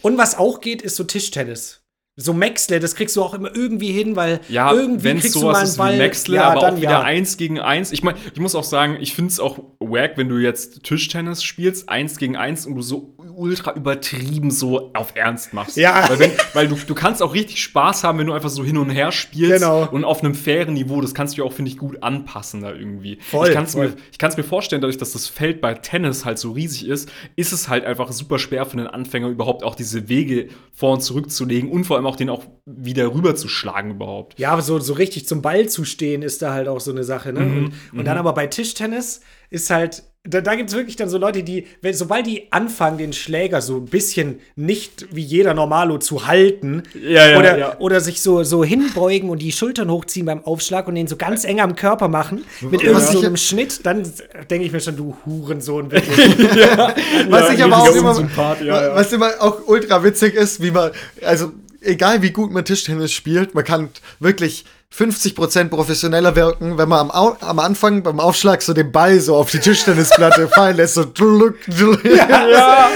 und was auch geht, ist so Tischtennis. So Maxle, das kriegst du auch immer irgendwie hin, weil Ja, irgendwie wenn es kriegst du mal sowas einen ist Ball. wie Maxle, ja, aber dann auch wieder ja. eins gegen eins. Ich meine, ich muss auch sagen, ich finde es auch wack, wenn du jetzt Tischtennis spielst, eins gegen eins und du so ultra übertrieben so auf Ernst machst. Ja. Weil, wenn, weil du, du kannst auch richtig Spaß haben, wenn du einfach so hin und her spielst Genau. und auf einem fairen Niveau, das kannst du ja auch, finde ich, gut anpassen da irgendwie. Voll, ich kann es mir, mir vorstellen, dadurch, dass das Feld bei Tennis halt so riesig ist, ist es halt einfach super schwer für einen Anfänger überhaupt auch diese Wege vor und zurückzulegen und vor allem auch den auch wieder rüberzuschlagen überhaupt. Ja, aber so, so richtig zum Ball zu stehen, ist da halt auch so eine Sache. Ne? Mhm, und, und dann aber bei Tischtennis ist halt, da, da gibt es wirklich dann so Leute, die, wenn, sobald die anfangen, den Schläger so ein bisschen nicht wie jeder Normalo zu halten Ja, ja, oder, ja. oder sich so, so hinbeugen und die Schultern hochziehen beim Aufschlag und den so ganz eng am Körper machen, mit Ja. irgendeinem so einem Schnitt, dann denke ich mir schon, du Hurensohn, wirklich. Was ich aber auch immer, Unsympath, ja, ja. was immer auch ultra witzig ist, wie man, also egal wie gut man Tischtennis spielt, man kann wirklich 50% professioneller wirken, wenn man am, am Anfang beim Aufschlag so den Ball so auf die Tischtennisplatte fallen lässt, so dluck, dluck. ja, ja.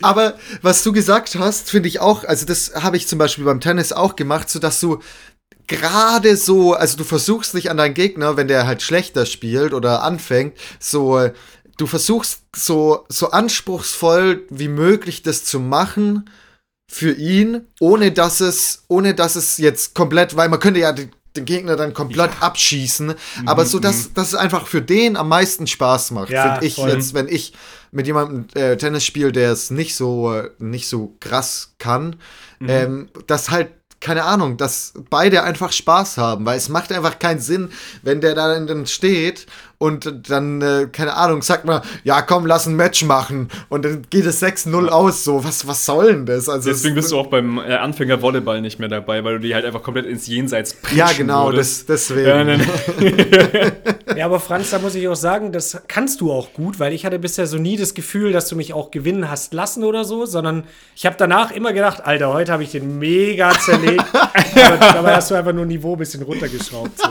Aber was du gesagt hast, finde ich auch, also das habe ich zum Beispiel beim Tennis auch gemacht, so dass du gerade so, also du versuchst nicht an deinen Gegner, wenn der halt schlechter spielt oder anfängt, so, du versuchst so, so anspruchsvoll wie möglich das zu machen für ihn, ohne dass es, ohne dass es jetzt komplett, weil man könnte ja den, den Gegner dann komplett abschießen, aber so, dass, dass es einfach für den am meisten Spaß macht, Ja, finde ich voll. jetzt, wenn ich mit jemandem äh, Tennis spiele, der es nicht so, äh, nicht so krass kann, ähm, dass halt keine Ahnung, dass beide einfach Spaß haben, weil es macht einfach keinen Sinn, wenn der da dann steht und dann, äh, keine Ahnung, sagt man, ja komm, lass ein Match machen und dann geht es 6-0 aus, so, was, was soll denn das? Also Deswegen es, bist du auch beim äh, Anfänger Volleyball nicht mehr dabei, weil du die halt einfach komplett ins Jenseits Ja, genau, das, deswegen. Ja, nein, Ja, aber Franz, da muss ich auch sagen, das kannst du auch gut, weil ich hatte bisher so nie das Gefühl, dass du mich auch gewinnen hast lassen oder so, sondern ich habe danach immer gedacht, Alter, heute habe ich den mega zerlegt. aber dabei hast du einfach nur Niveau ein bisschen runtergeschraubt. So.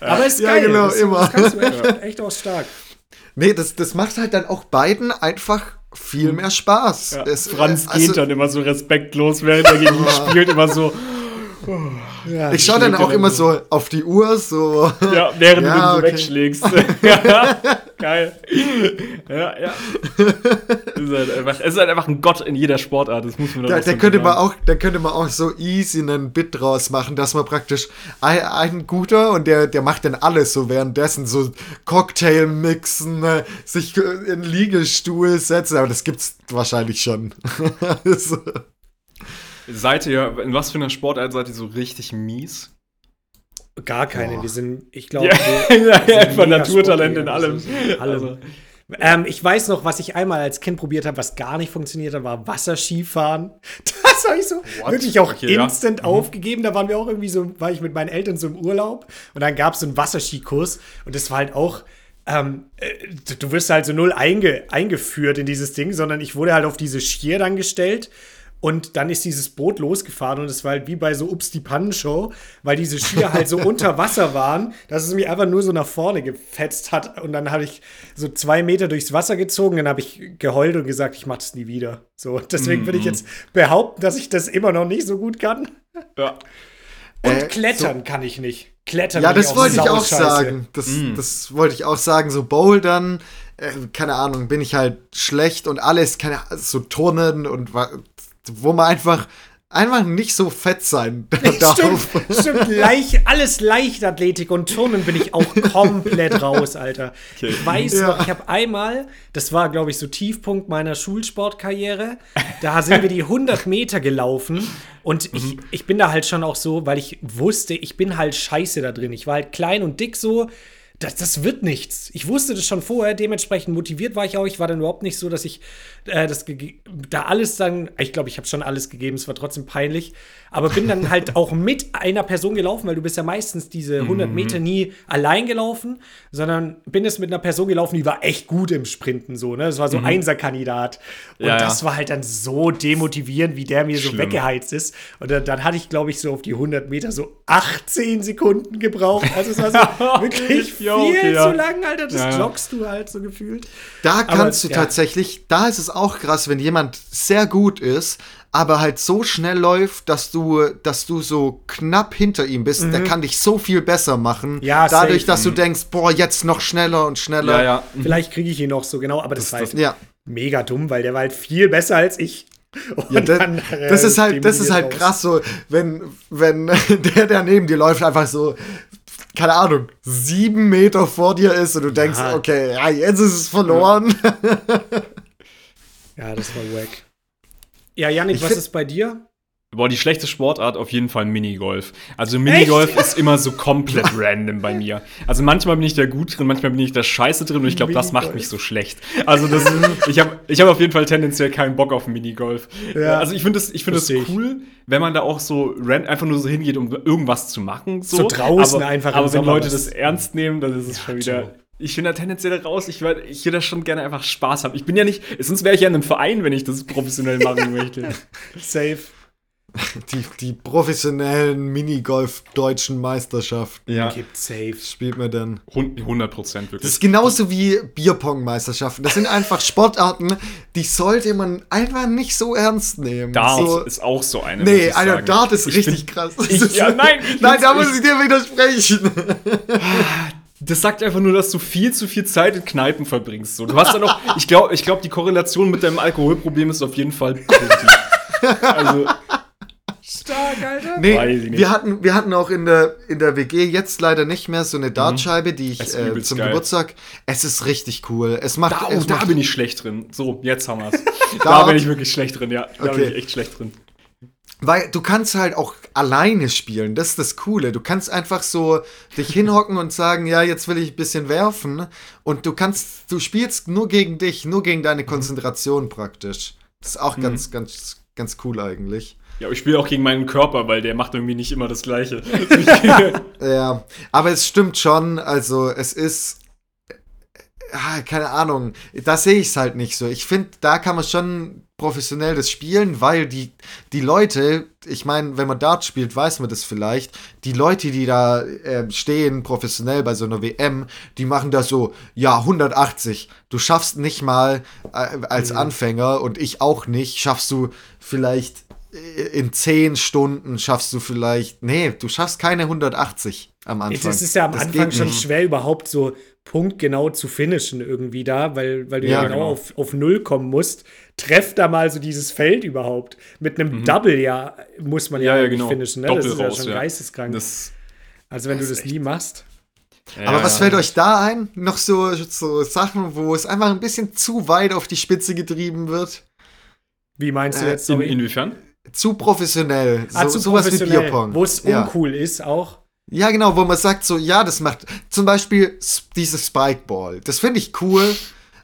Aber ist Ja, geil. genau, das, immer. Das kannst du echt, echt auch stark. Nee, das, das macht halt dann auch beiden einfach viel mehr Spaß. Ja, Es- Franz also, geht dann immer so respektlos, während er gegen ihn spielt, immer so, Ja, Ich schaue dann auch er immer so auf die Uhr, so. ja, während Ja, du so okay. wegschlägst. ja, geil. Ja, ja. Ist halt einfach, es ist halt einfach ein Gott in jeder Sportart, das muss man Da, da könnte man sagen. auch, da könnte man auch so easy einen Bit draus machen, dass man praktisch ein, ein guter und der, der macht dann alles so währenddessen so Cocktail mixen, äh, sich in einen Liegestuhl setzen, aber das gibt's wahrscheinlich schon. so. Seid ihr, in was für einer Sportart seid ihr so richtig mies? Gar keine. Boah. Wir sind, ich glaube, Ja, wir, ja, Naturtalent in allem. Allem. Also, Ähm, ich weiß noch, was ich einmal als Kind probiert habe, was gar nicht funktioniert hat, war Wasserskifahren. Das habe ich so What? wirklich auch Okay, ja. instant aufgegeben. Da waren wir auch irgendwie so, war ich mit meinen Eltern so im Urlaub und dann gab es so einen Wasserskikurs und das war halt auch. Ähm, äh, du- du wirst halt so null einge eingeführt in dieses Ding, sondern ich wurde halt auf diese Skier dann gestellt und dann ist dieses Boot losgefahren und es war halt wie bei so Ups die Pannenshow, weil diese Skier halt so unter Wasser waren, dass es mich einfach nur so nach vorne gefetzt hat. Und dann habe ich so zwei Meter durchs Wasser gezogen, dann habe ich geheult und gesagt, ich mache das nie wieder. So, deswegen würde ich jetzt behaupten, dass ich das immer noch nicht so gut kann. ja. Und Äh, klettern kann ich nicht. Klettern Ja, das wollte ich auch sagen. Das, das wollte ich auch sagen. So Bouldern, äh, keine Ahnung, bin ich halt schlecht und alles, keine Ahnung, so Turnen und wo man einfach, einfach nicht so fett sein darf. Stimmt, stimmt leicht, alles Leichtathletik und Turnen bin ich auch komplett raus, Alter. Ich weiß Ja. noch, ich habe einmal, das war, glaube ich, so Tiefpunkt meiner Schulsportkarriere, da sind wir die 100 Meter gelaufen und ich, ich bin da halt schon auch so, weil ich wusste, ich bin halt scheiße da drin. Ich war halt klein und dick so. Das, das wird nichts. Ich wusste das schon vorher, dementsprechend motiviert war ich auch. Ich war dann überhaupt nicht so, dass ich äh, das da alles dann, ich glaube, ich habe schon alles gegeben, es war trotzdem peinlich, aber bin dann halt auch mit einer Person gelaufen, weil du bist ja meistens diese 100 Mhm. Meter nie allein gelaufen, sondern bin es mit einer Person gelaufen, die war echt gut im Sprinten so, ne? Das war so ein Einserkandidat und Mhm. Ja, ja. das war halt dann so demotivierend, wie der mir so Schlimm. weggeheizt ist und dann, dann hatte ich, glaube ich, so auf die 100 Meter so 18 Sekunden gebraucht. Also es war so wirklich viel Ja, okay, ja. zu lang, Alter. Das Ja, ja. joggst du halt so gefühlt. Da kannst du ja. tatsächlich, da ist es auch krass, wenn jemand sehr gut ist, aber halt so schnell läuft, dass du, dass du so knapp hinter ihm bist, der kann dich so viel besser machen. Mhm. Ja, Dadurch, safe. dass du denkst, boah, jetzt noch schneller und schneller. Ja, ja. Vielleicht kriege ich ihn noch so genau, aber das, war halt Ja. mega dumm, weil der war halt viel besser als ich. Und Ja, das, dann, äh, das ist halt, das ist halt raus. krass so, wenn, wenn der, der neben dir läuft, einfach so, keine Ahnung, sieben Meter vor dir ist und du denkst, Ja. okay, ja, jetzt ist es verloren. Ja, das war wack. Ja, Janik, Ich was ist bei dir? Boah, die schlechte Sportart auf jeden Fall Minigolf. Also Minigolf ist immer so komplett random bei mir. Also manchmal bin ich da gut drin, manchmal bin ich da scheiße drin und ich glaube, das macht mich so schlecht. Also das, ich habe ich hab auf jeden Fall tendenziell keinen Bock auf Minigolf. Ja. Also ich finde das, ich finde das cool, wenn man da auch so ran, einfach nur so hingeht, um irgendwas zu machen. So, So draußen aber, einfach Aber wenn Sommer Leute das ernst nehmen, dann ist es schon wieder. Ich bin da tendenziell raus. Ich, würd- ich würde da schon gerne einfach Spaß haben. Ich bin ja nicht, sonst wäre ich ja in einem Verein, wenn ich das professionell machen möchte. Safe. Die, die professionellen Minigolf-deutschen Meisterschaften Ja. Gibt safe. spielt man dann. 100 Prozent Das wirklich. ist genauso wie Bierpong-Meisterschaften. Das sind einfach Sportarten, die sollte man einfach nicht so ernst nehmen. Dart so, ist auch so eine. Nee, muss ich Alter, sagen. Dart ist Ich richtig find- krass. Ich, ja, nein, ich Nein, da muss ich dir widersprechen. Das sagt einfach nur, dass du viel zu viel Zeit in Kneipen verbringst. So, du hast dann auch, ich glaube, ich glaub, die Korrelation mit deinem Alkoholproblem ist auf jeden Fall positiv. Also, Stark, Alter. Nee, wir hatten, wir hatten auch in der, in der WG jetzt leider nicht mehr so eine Dartscheibe, die Mhm. Ich äh, zum geil. Geburtstag. Es ist richtig cool. Es macht. da, oh, es da macht bin ich schlecht drin. So, jetzt haben wir's. da Dart? bin ich wirklich schlecht drin, ja. Da bin Okay. ich echt schlecht drin. Weil du kannst halt auch alleine spielen, das ist das Coole. Du kannst einfach so dich hinhocken und sagen, ja, jetzt will ich ein bisschen werfen. Und du kannst, du spielst nur gegen dich, nur gegen deine Konzentration praktisch. Das ist auch ganz, ganz, ganz cool eigentlich. Ja, ich spiele auch gegen meinen Körper, weil der macht irgendwie nicht immer das Gleiche. Ja, aber es stimmt schon, also es ist, ah, keine Ahnung, da sehe ich es halt nicht so. Ich finde, da kann man schon professionell das spielen, weil die, die Leute, ich meine, wenn man Dart spielt, weiß man das vielleicht, die Leute, die da äh, stehen, professionell bei so einer WM, die machen das so, ja, 180. Du schaffst nicht mal äh, als Anfänger und ich auch nicht, schaffst du vielleicht in 10 Stunden schaffst du vielleicht, nee, du schaffst keine 180 am Anfang. Das ist ja am Das Anfang schon nicht. schwer, überhaupt so punktgenau zu finishen irgendwie da, weil, weil du ja, Ja, genau, genau. Auf, auf Null kommen musst. Treff da mal so dieses Feld überhaupt. Mit einem Double ja muss man ja, Mhm. Ja, ja, genau. finishen. Ne? Doppel das ist ja raus, schon ja. geisteskrank. Das, also wenn das du das nie machst. Aber was ja. fällt euch da ein? Noch so, so Sachen, wo es einfach ein bisschen zu weit auf die Spitze getrieben wird? Wie meinst du Äh, jetzt? In, Sorry. inwiefern? Zu professionell. ah, so, zu sowas wie professionell, Bierpong. Wo es ja. uncool ist auch. ja, genau, wo man sagt so, ja, das macht zum Beispiel dieses Spikeball. Das finde ich cool.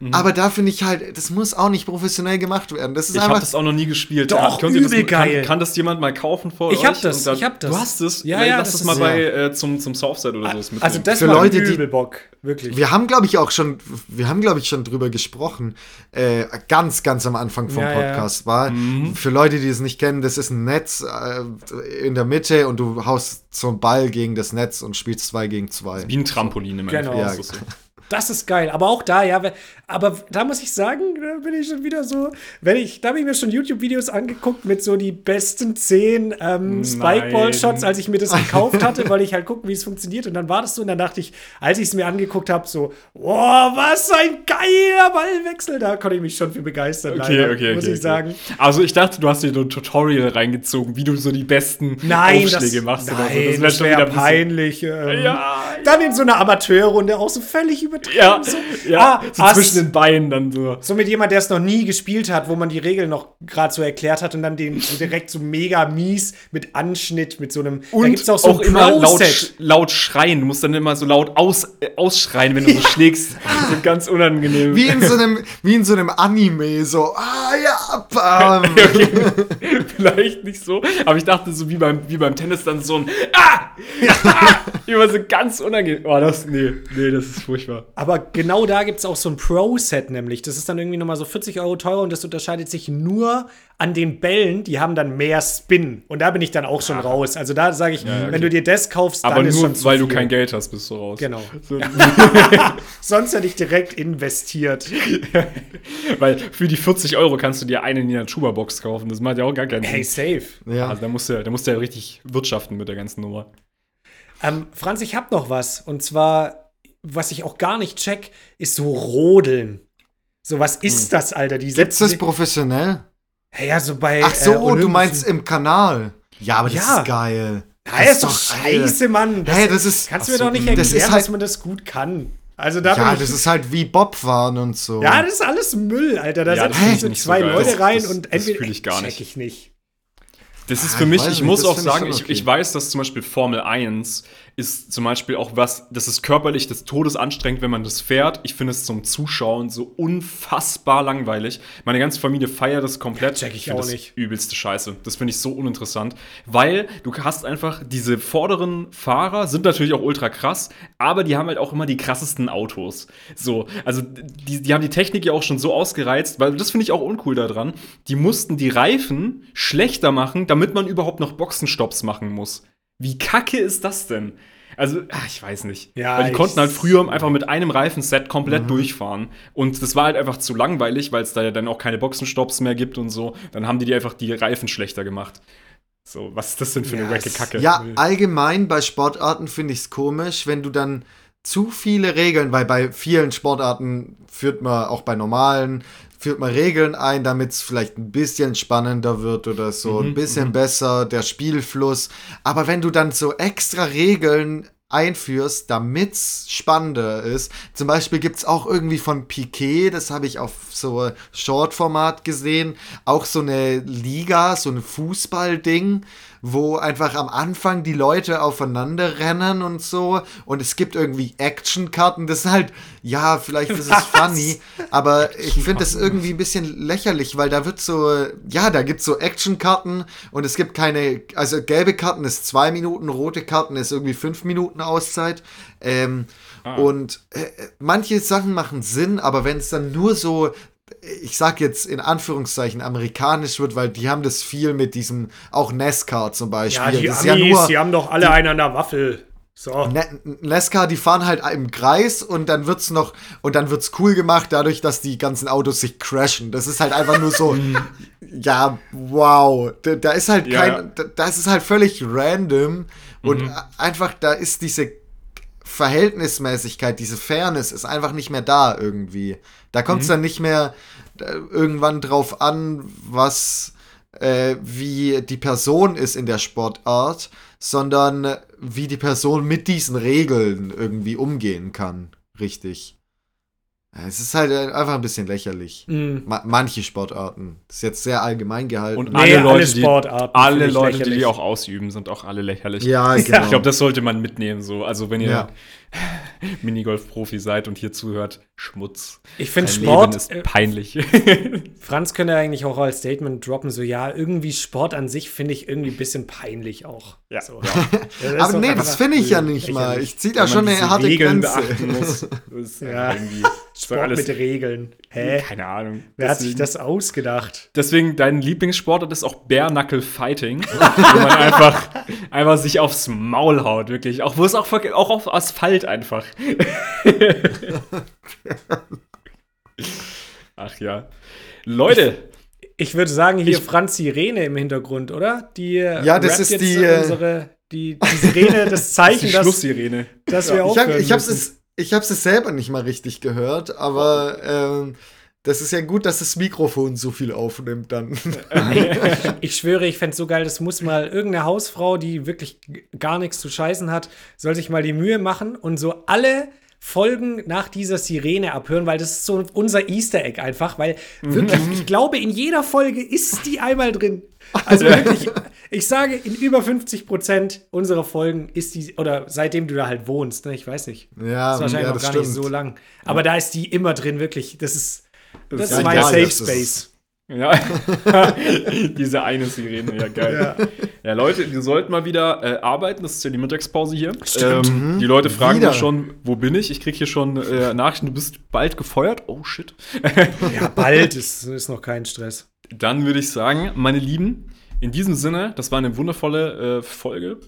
Mhm. Aber da finde ich halt, das muss auch nicht professionell gemacht werden. Das ist Ich habe das auch noch nie gespielt. Doch, Könnt ihr das, übel geil. Kann, kann das jemand mal kaufen vor Ich euch? hab das, dann- ich hab das. Du hast es? Ja, ja, Lass das das mal bei, ja. äh, zum, zum Southside oder so. mitnehmen. Also das Für macht Leute, die- übel Bock. Wirklich. wir haben, glaube ich, auch schon, wir haben, glaube ich, schon drüber gesprochen, äh, ganz, ganz am Anfang vom Ja, ja. Podcast war. Für Leute, die es nicht kennen, das ist ein Netz äh, in der Mitte und du haust so einen Ball gegen das Netz und spielst zwei gegen zwei. Wie ein Trampolin im Genau. Endeffekt. Ja. das ist geil. Aber auch da, ja, aber da muss ich sagen, da bin ich schon wieder so, wenn ich, da habe ich mir schon YouTube-Videos angeguckt mit so die besten 10 ähm, Spikeball-Shots, als ich mir das gekauft hatte, weil ich halt gucken, wie es funktioniert. Und dann war das so, und dann dachte ich, als ich es mir angeguckt habe, so, boah, was ein geiler Ballwechsel. Da konnte ich mich schon für begeistern, Okay, leider, okay, muss okay, ich okay. sagen. Also ich dachte, du hast dir so ein Tutorial reingezogen, wie du so die besten Nein, Aufschläge das, machst nein, so. das, wär schon wäre wieder peinlich. Ähm, Ja, Dann in so einer Amateurrunde auch so völlig übertrieben. Ja, so, ja ah, so Ass. zwischen den Beinen dann so. So mit jemand, der es noch nie gespielt hat, wo man die Regeln noch gerade so erklärt hat und dann den so direkt so mega mies mit Anschnitt, mit so einem. da Und gibt's auch so ein immer laut, laut schreien. Du musst dann immer so laut aus, äh, ausschreien, wenn du so schlägst. Das ist ganz unangenehm. Wie in so einem, wie in so einem Anime, so, ah ja, bam. Vielleicht nicht so, aber ich dachte so wie beim, wie beim Tennis dann so ein Ah! ah! Immer so ganz unangenehm. Oh, das, nee, nee, das ist furchtbar. Aber genau da gibt es auch so ein Pro-Set nämlich. Das ist dann irgendwie nochmal so 40 Euro teurer und das unterscheidet sich nur an den Bällen. Die haben dann mehr Spin. Und da bin ich dann auch schon raus. Also da sage ich, wenn du dir das kaufst, dann Aber ist nur, schon zu weil du viel. kein Geld hast, bist du raus. Genau. So, Sonst hätte ich direkt investiert. weil für die 40 Euro kannst du dir eine Nina Chuba Box kaufen. Das macht ja auch gar keinen Hey, Sinn. safe. Ja. Also da musst du ja, da musst du ja richtig wirtschaften mit der ganzen Nummer. Ähm, Franz, ich hab noch was. Und zwar, was ich auch gar nicht check, ist so Rodeln. So, was ist das, Alter? Die Hm. Gibt's das professionell? Hey, ja, so bei. Ach so, äh, du meinst im Kanal. Ja, aber das Ja. ist geil. Ja, das ist doch scheiße, Mann. Das, Hey, das ist. kannst du mir so, doch nicht das erklären, ist halt- dass man das gut kann. Also da Ja, das ist halt wie Bobfahren und so. ja, das ist alles Müll, Alter. Da Ja, das setzen so so zwei geil. Leute Das- rein das- und das entweder. fühl ich gar check nicht. ich nicht. Das ist Ah, für ich mich, ich muss das auch sagen, ich, okay. ich weiß, dass zum Beispiel Formel 1 ist zum Beispiel auch was, das ist körperlich des Todes anstrengend, wenn man das fährt. Ich finde es zum Zuschauen so unfassbar langweilig. Meine ganze Familie feiert das komplett. Check ich find auch das nicht. Übelste Scheiße. Das finde ich so uninteressant, weil du hast einfach diese vorderen Fahrer sind natürlich auch ultra krass, aber die haben halt auch immer die krassesten Autos. So, also die, die haben die Technik ja auch schon so ausgereizt, weil das finde ich auch uncool daran. Die mussten die Reifen schlechter machen, damit man überhaupt noch Boxenstopps machen muss. Wie kacke ist das denn? Also, ach, ich weiß nicht. Ja, Weil die konnten halt früher einfach mit einem Reifenset komplett Mhm. durchfahren. Und das war halt einfach zu langweilig, weil es da ja dann auch keine Boxenstopps mehr gibt und so. Dann haben die die einfach die Reifen schlechter gemacht. So, was ist das denn für eine Ja, wacke es- Kacke? Ja, allgemein bei Sportarten finde ich es komisch, wenn du dann zu viele Regeln, weil bei vielen Sportarten führt man auch bei normalen, führt man Regeln ein, damit es vielleicht ein bisschen spannender wird oder so, Mhm, ein bisschen besser, der Spielfluss. Aber wenn du dann so extra Regeln einführst, damit es spannender ist. Zum Beispiel gibt es auch irgendwie von Piquet, das habe ich auf so Short-Format gesehen, auch so eine Liga, so ein Fußball-Ding, wo einfach am Anfang die Leute aufeinander rennen und so. Und es gibt irgendwie Actionkarten. Das ist halt, ja, vielleicht ist es funny, aber ich finde das irgendwie ein bisschen lächerlich, weil da wird so, ja, da gibt es so Actionkarten und es gibt keine, also gelbe Karten ist zwei Minuten, rote Karten ist irgendwie fünf Minuten Auszeit. Ähm, Ah. Und äh, manche Sachen machen Sinn, aber wenn es dann nur so ich sag jetzt in Anführungszeichen amerikanisch wird, weil die haben das viel mit diesem, auch NASCAR zum Beispiel. Ja, die das Amis, ja nur, die haben doch alle einen an der Waffel. So. NASCAR, die fahren halt im Kreis und dann wird's noch und dann wird's cool gemacht, dadurch, dass die ganzen Autos sich crashen. Das ist halt einfach nur so, ja, wow. Da, da ist halt Ja. kein, da, das ist halt völlig random und einfach, da ist diese Verhältnismäßigkeit, diese Fairness ist einfach nicht mehr da irgendwie. Da kommt es dann nicht mehr äh, irgendwann drauf an, was äh, wie die Person ist in der Sportart, sondern wie die Person mit diesen Regeln irgendwie umgehen kann. Richtig. Es ist halt äh, einfach ein bisschen lächerlich. Mhm. Ma manche Sportarten. Das ist jetzt sehr allgemein gehalten. Und Nee, alle alle Leute, die, Sportarten alle finde ich Leute, die lächerlich. die auch ausüben, sind auch alle lächerlich. ja, genau. Ich glaube, das sollte man mitnehmen. So. Also, wenn ihr Ja. Minigolf-Profi seid und hier zuhört, Schmutz. Ich finde Sport, Leben ist äh, peinlich. Franz könnte eigentlich auch als Statement droppen, so ja, irgendwie Sport an sich finde ich irgendwie ein bisschen peinlich auch. Ja. So. Ja. Aber nee, das finde ich ja lächerlich. nicht mal. Ich ziehe da Wenn schon man eine harte Regeln Grenze. beachten muss. Das ist Ja. irgendwie Sport alles, mit Regeln. Hä? Keine Ahnung. Wer hat sich Deswegen- das ausgedacht? Deswegen dein Lieblingssportart ist auch Bare Knuckle Fighting, wo man einfach, einfach sich aufs Maul haut, wirklich. Auch wo es auch, auch auf Asphalt einfach. Ach ja. Leute, Ich würde sagen, hier Ich- Franz Sirene im Hintergrund, oder? Die Ja, das ist jetzt die, äh, unsere, die, die Sirene, das das ist Zeichen, die dass, Schlusssirene. dass wir Ich, hab, aufhören ich, hab's müssen. Ich hab's es selber nicht mal richtig gehört, aber ähm, das ist ja gut, dass das Mikrofon so viel aufnimmt dann. Ich schwöre, ich fände es so geil, das muss mal irgendeine Hausfrau, die wirklich gar nichts zu scheißen hat, soll sich mal die Mühe machen und so alle Folgen nach dieser Sirene abhören, weil das ist so unser Easter Egg einfach, weil wirklich, ich glaube, in jeder Folge ist die einmal drin. Also wirklich, ich sage, in über 50 Prozent unserer Folgen ist die, oder seitdem du da halt wohnst, ne, ich weiß nicht. Ja, Das ist wahrscheinlich ja, noch gar nicht stimmt. so lang. Aber da ist die immer drin, wirklich. Das ist, das ist ist ja mein geil, Safe Space. Ja, diese eine Sirene, ja geil. Ja, Leute, wir sollten mal wieder äh, arbeiten. Das ist ja die Mittagspause hier. Ähm, die Leute fragen Wieder. mich schon, wo bin ich? Ich krieg hier schon äh, Nachrichten, du bist bald gefeuert. Oh shit. Ja, bald ist, ist noch kein Stress. Dann würde ich sagen, meine Lieben, in diesem Sinne, das war eine wundervolle äh, Folge.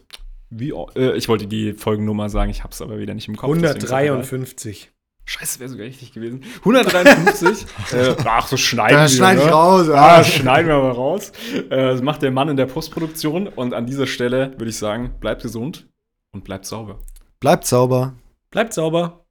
Wie, äh, ich wollte die Folgennummer sagen, ich habe es aber wieder nicht im Kopf. deswegen ist es egal. 153. Scheiße, wäre sogar richtig gewesen. 153. äh, ach, so schneiden wir. schneide ich ne? raus. Ah, Ja. schneiden wir mal raus. Äh, das macht der Mann in der Postproduktion. Und an dieser Stelle würde ich sagen, bleibt gesund und bleibt sauber. Bleibt sauber. Bleibt sauber.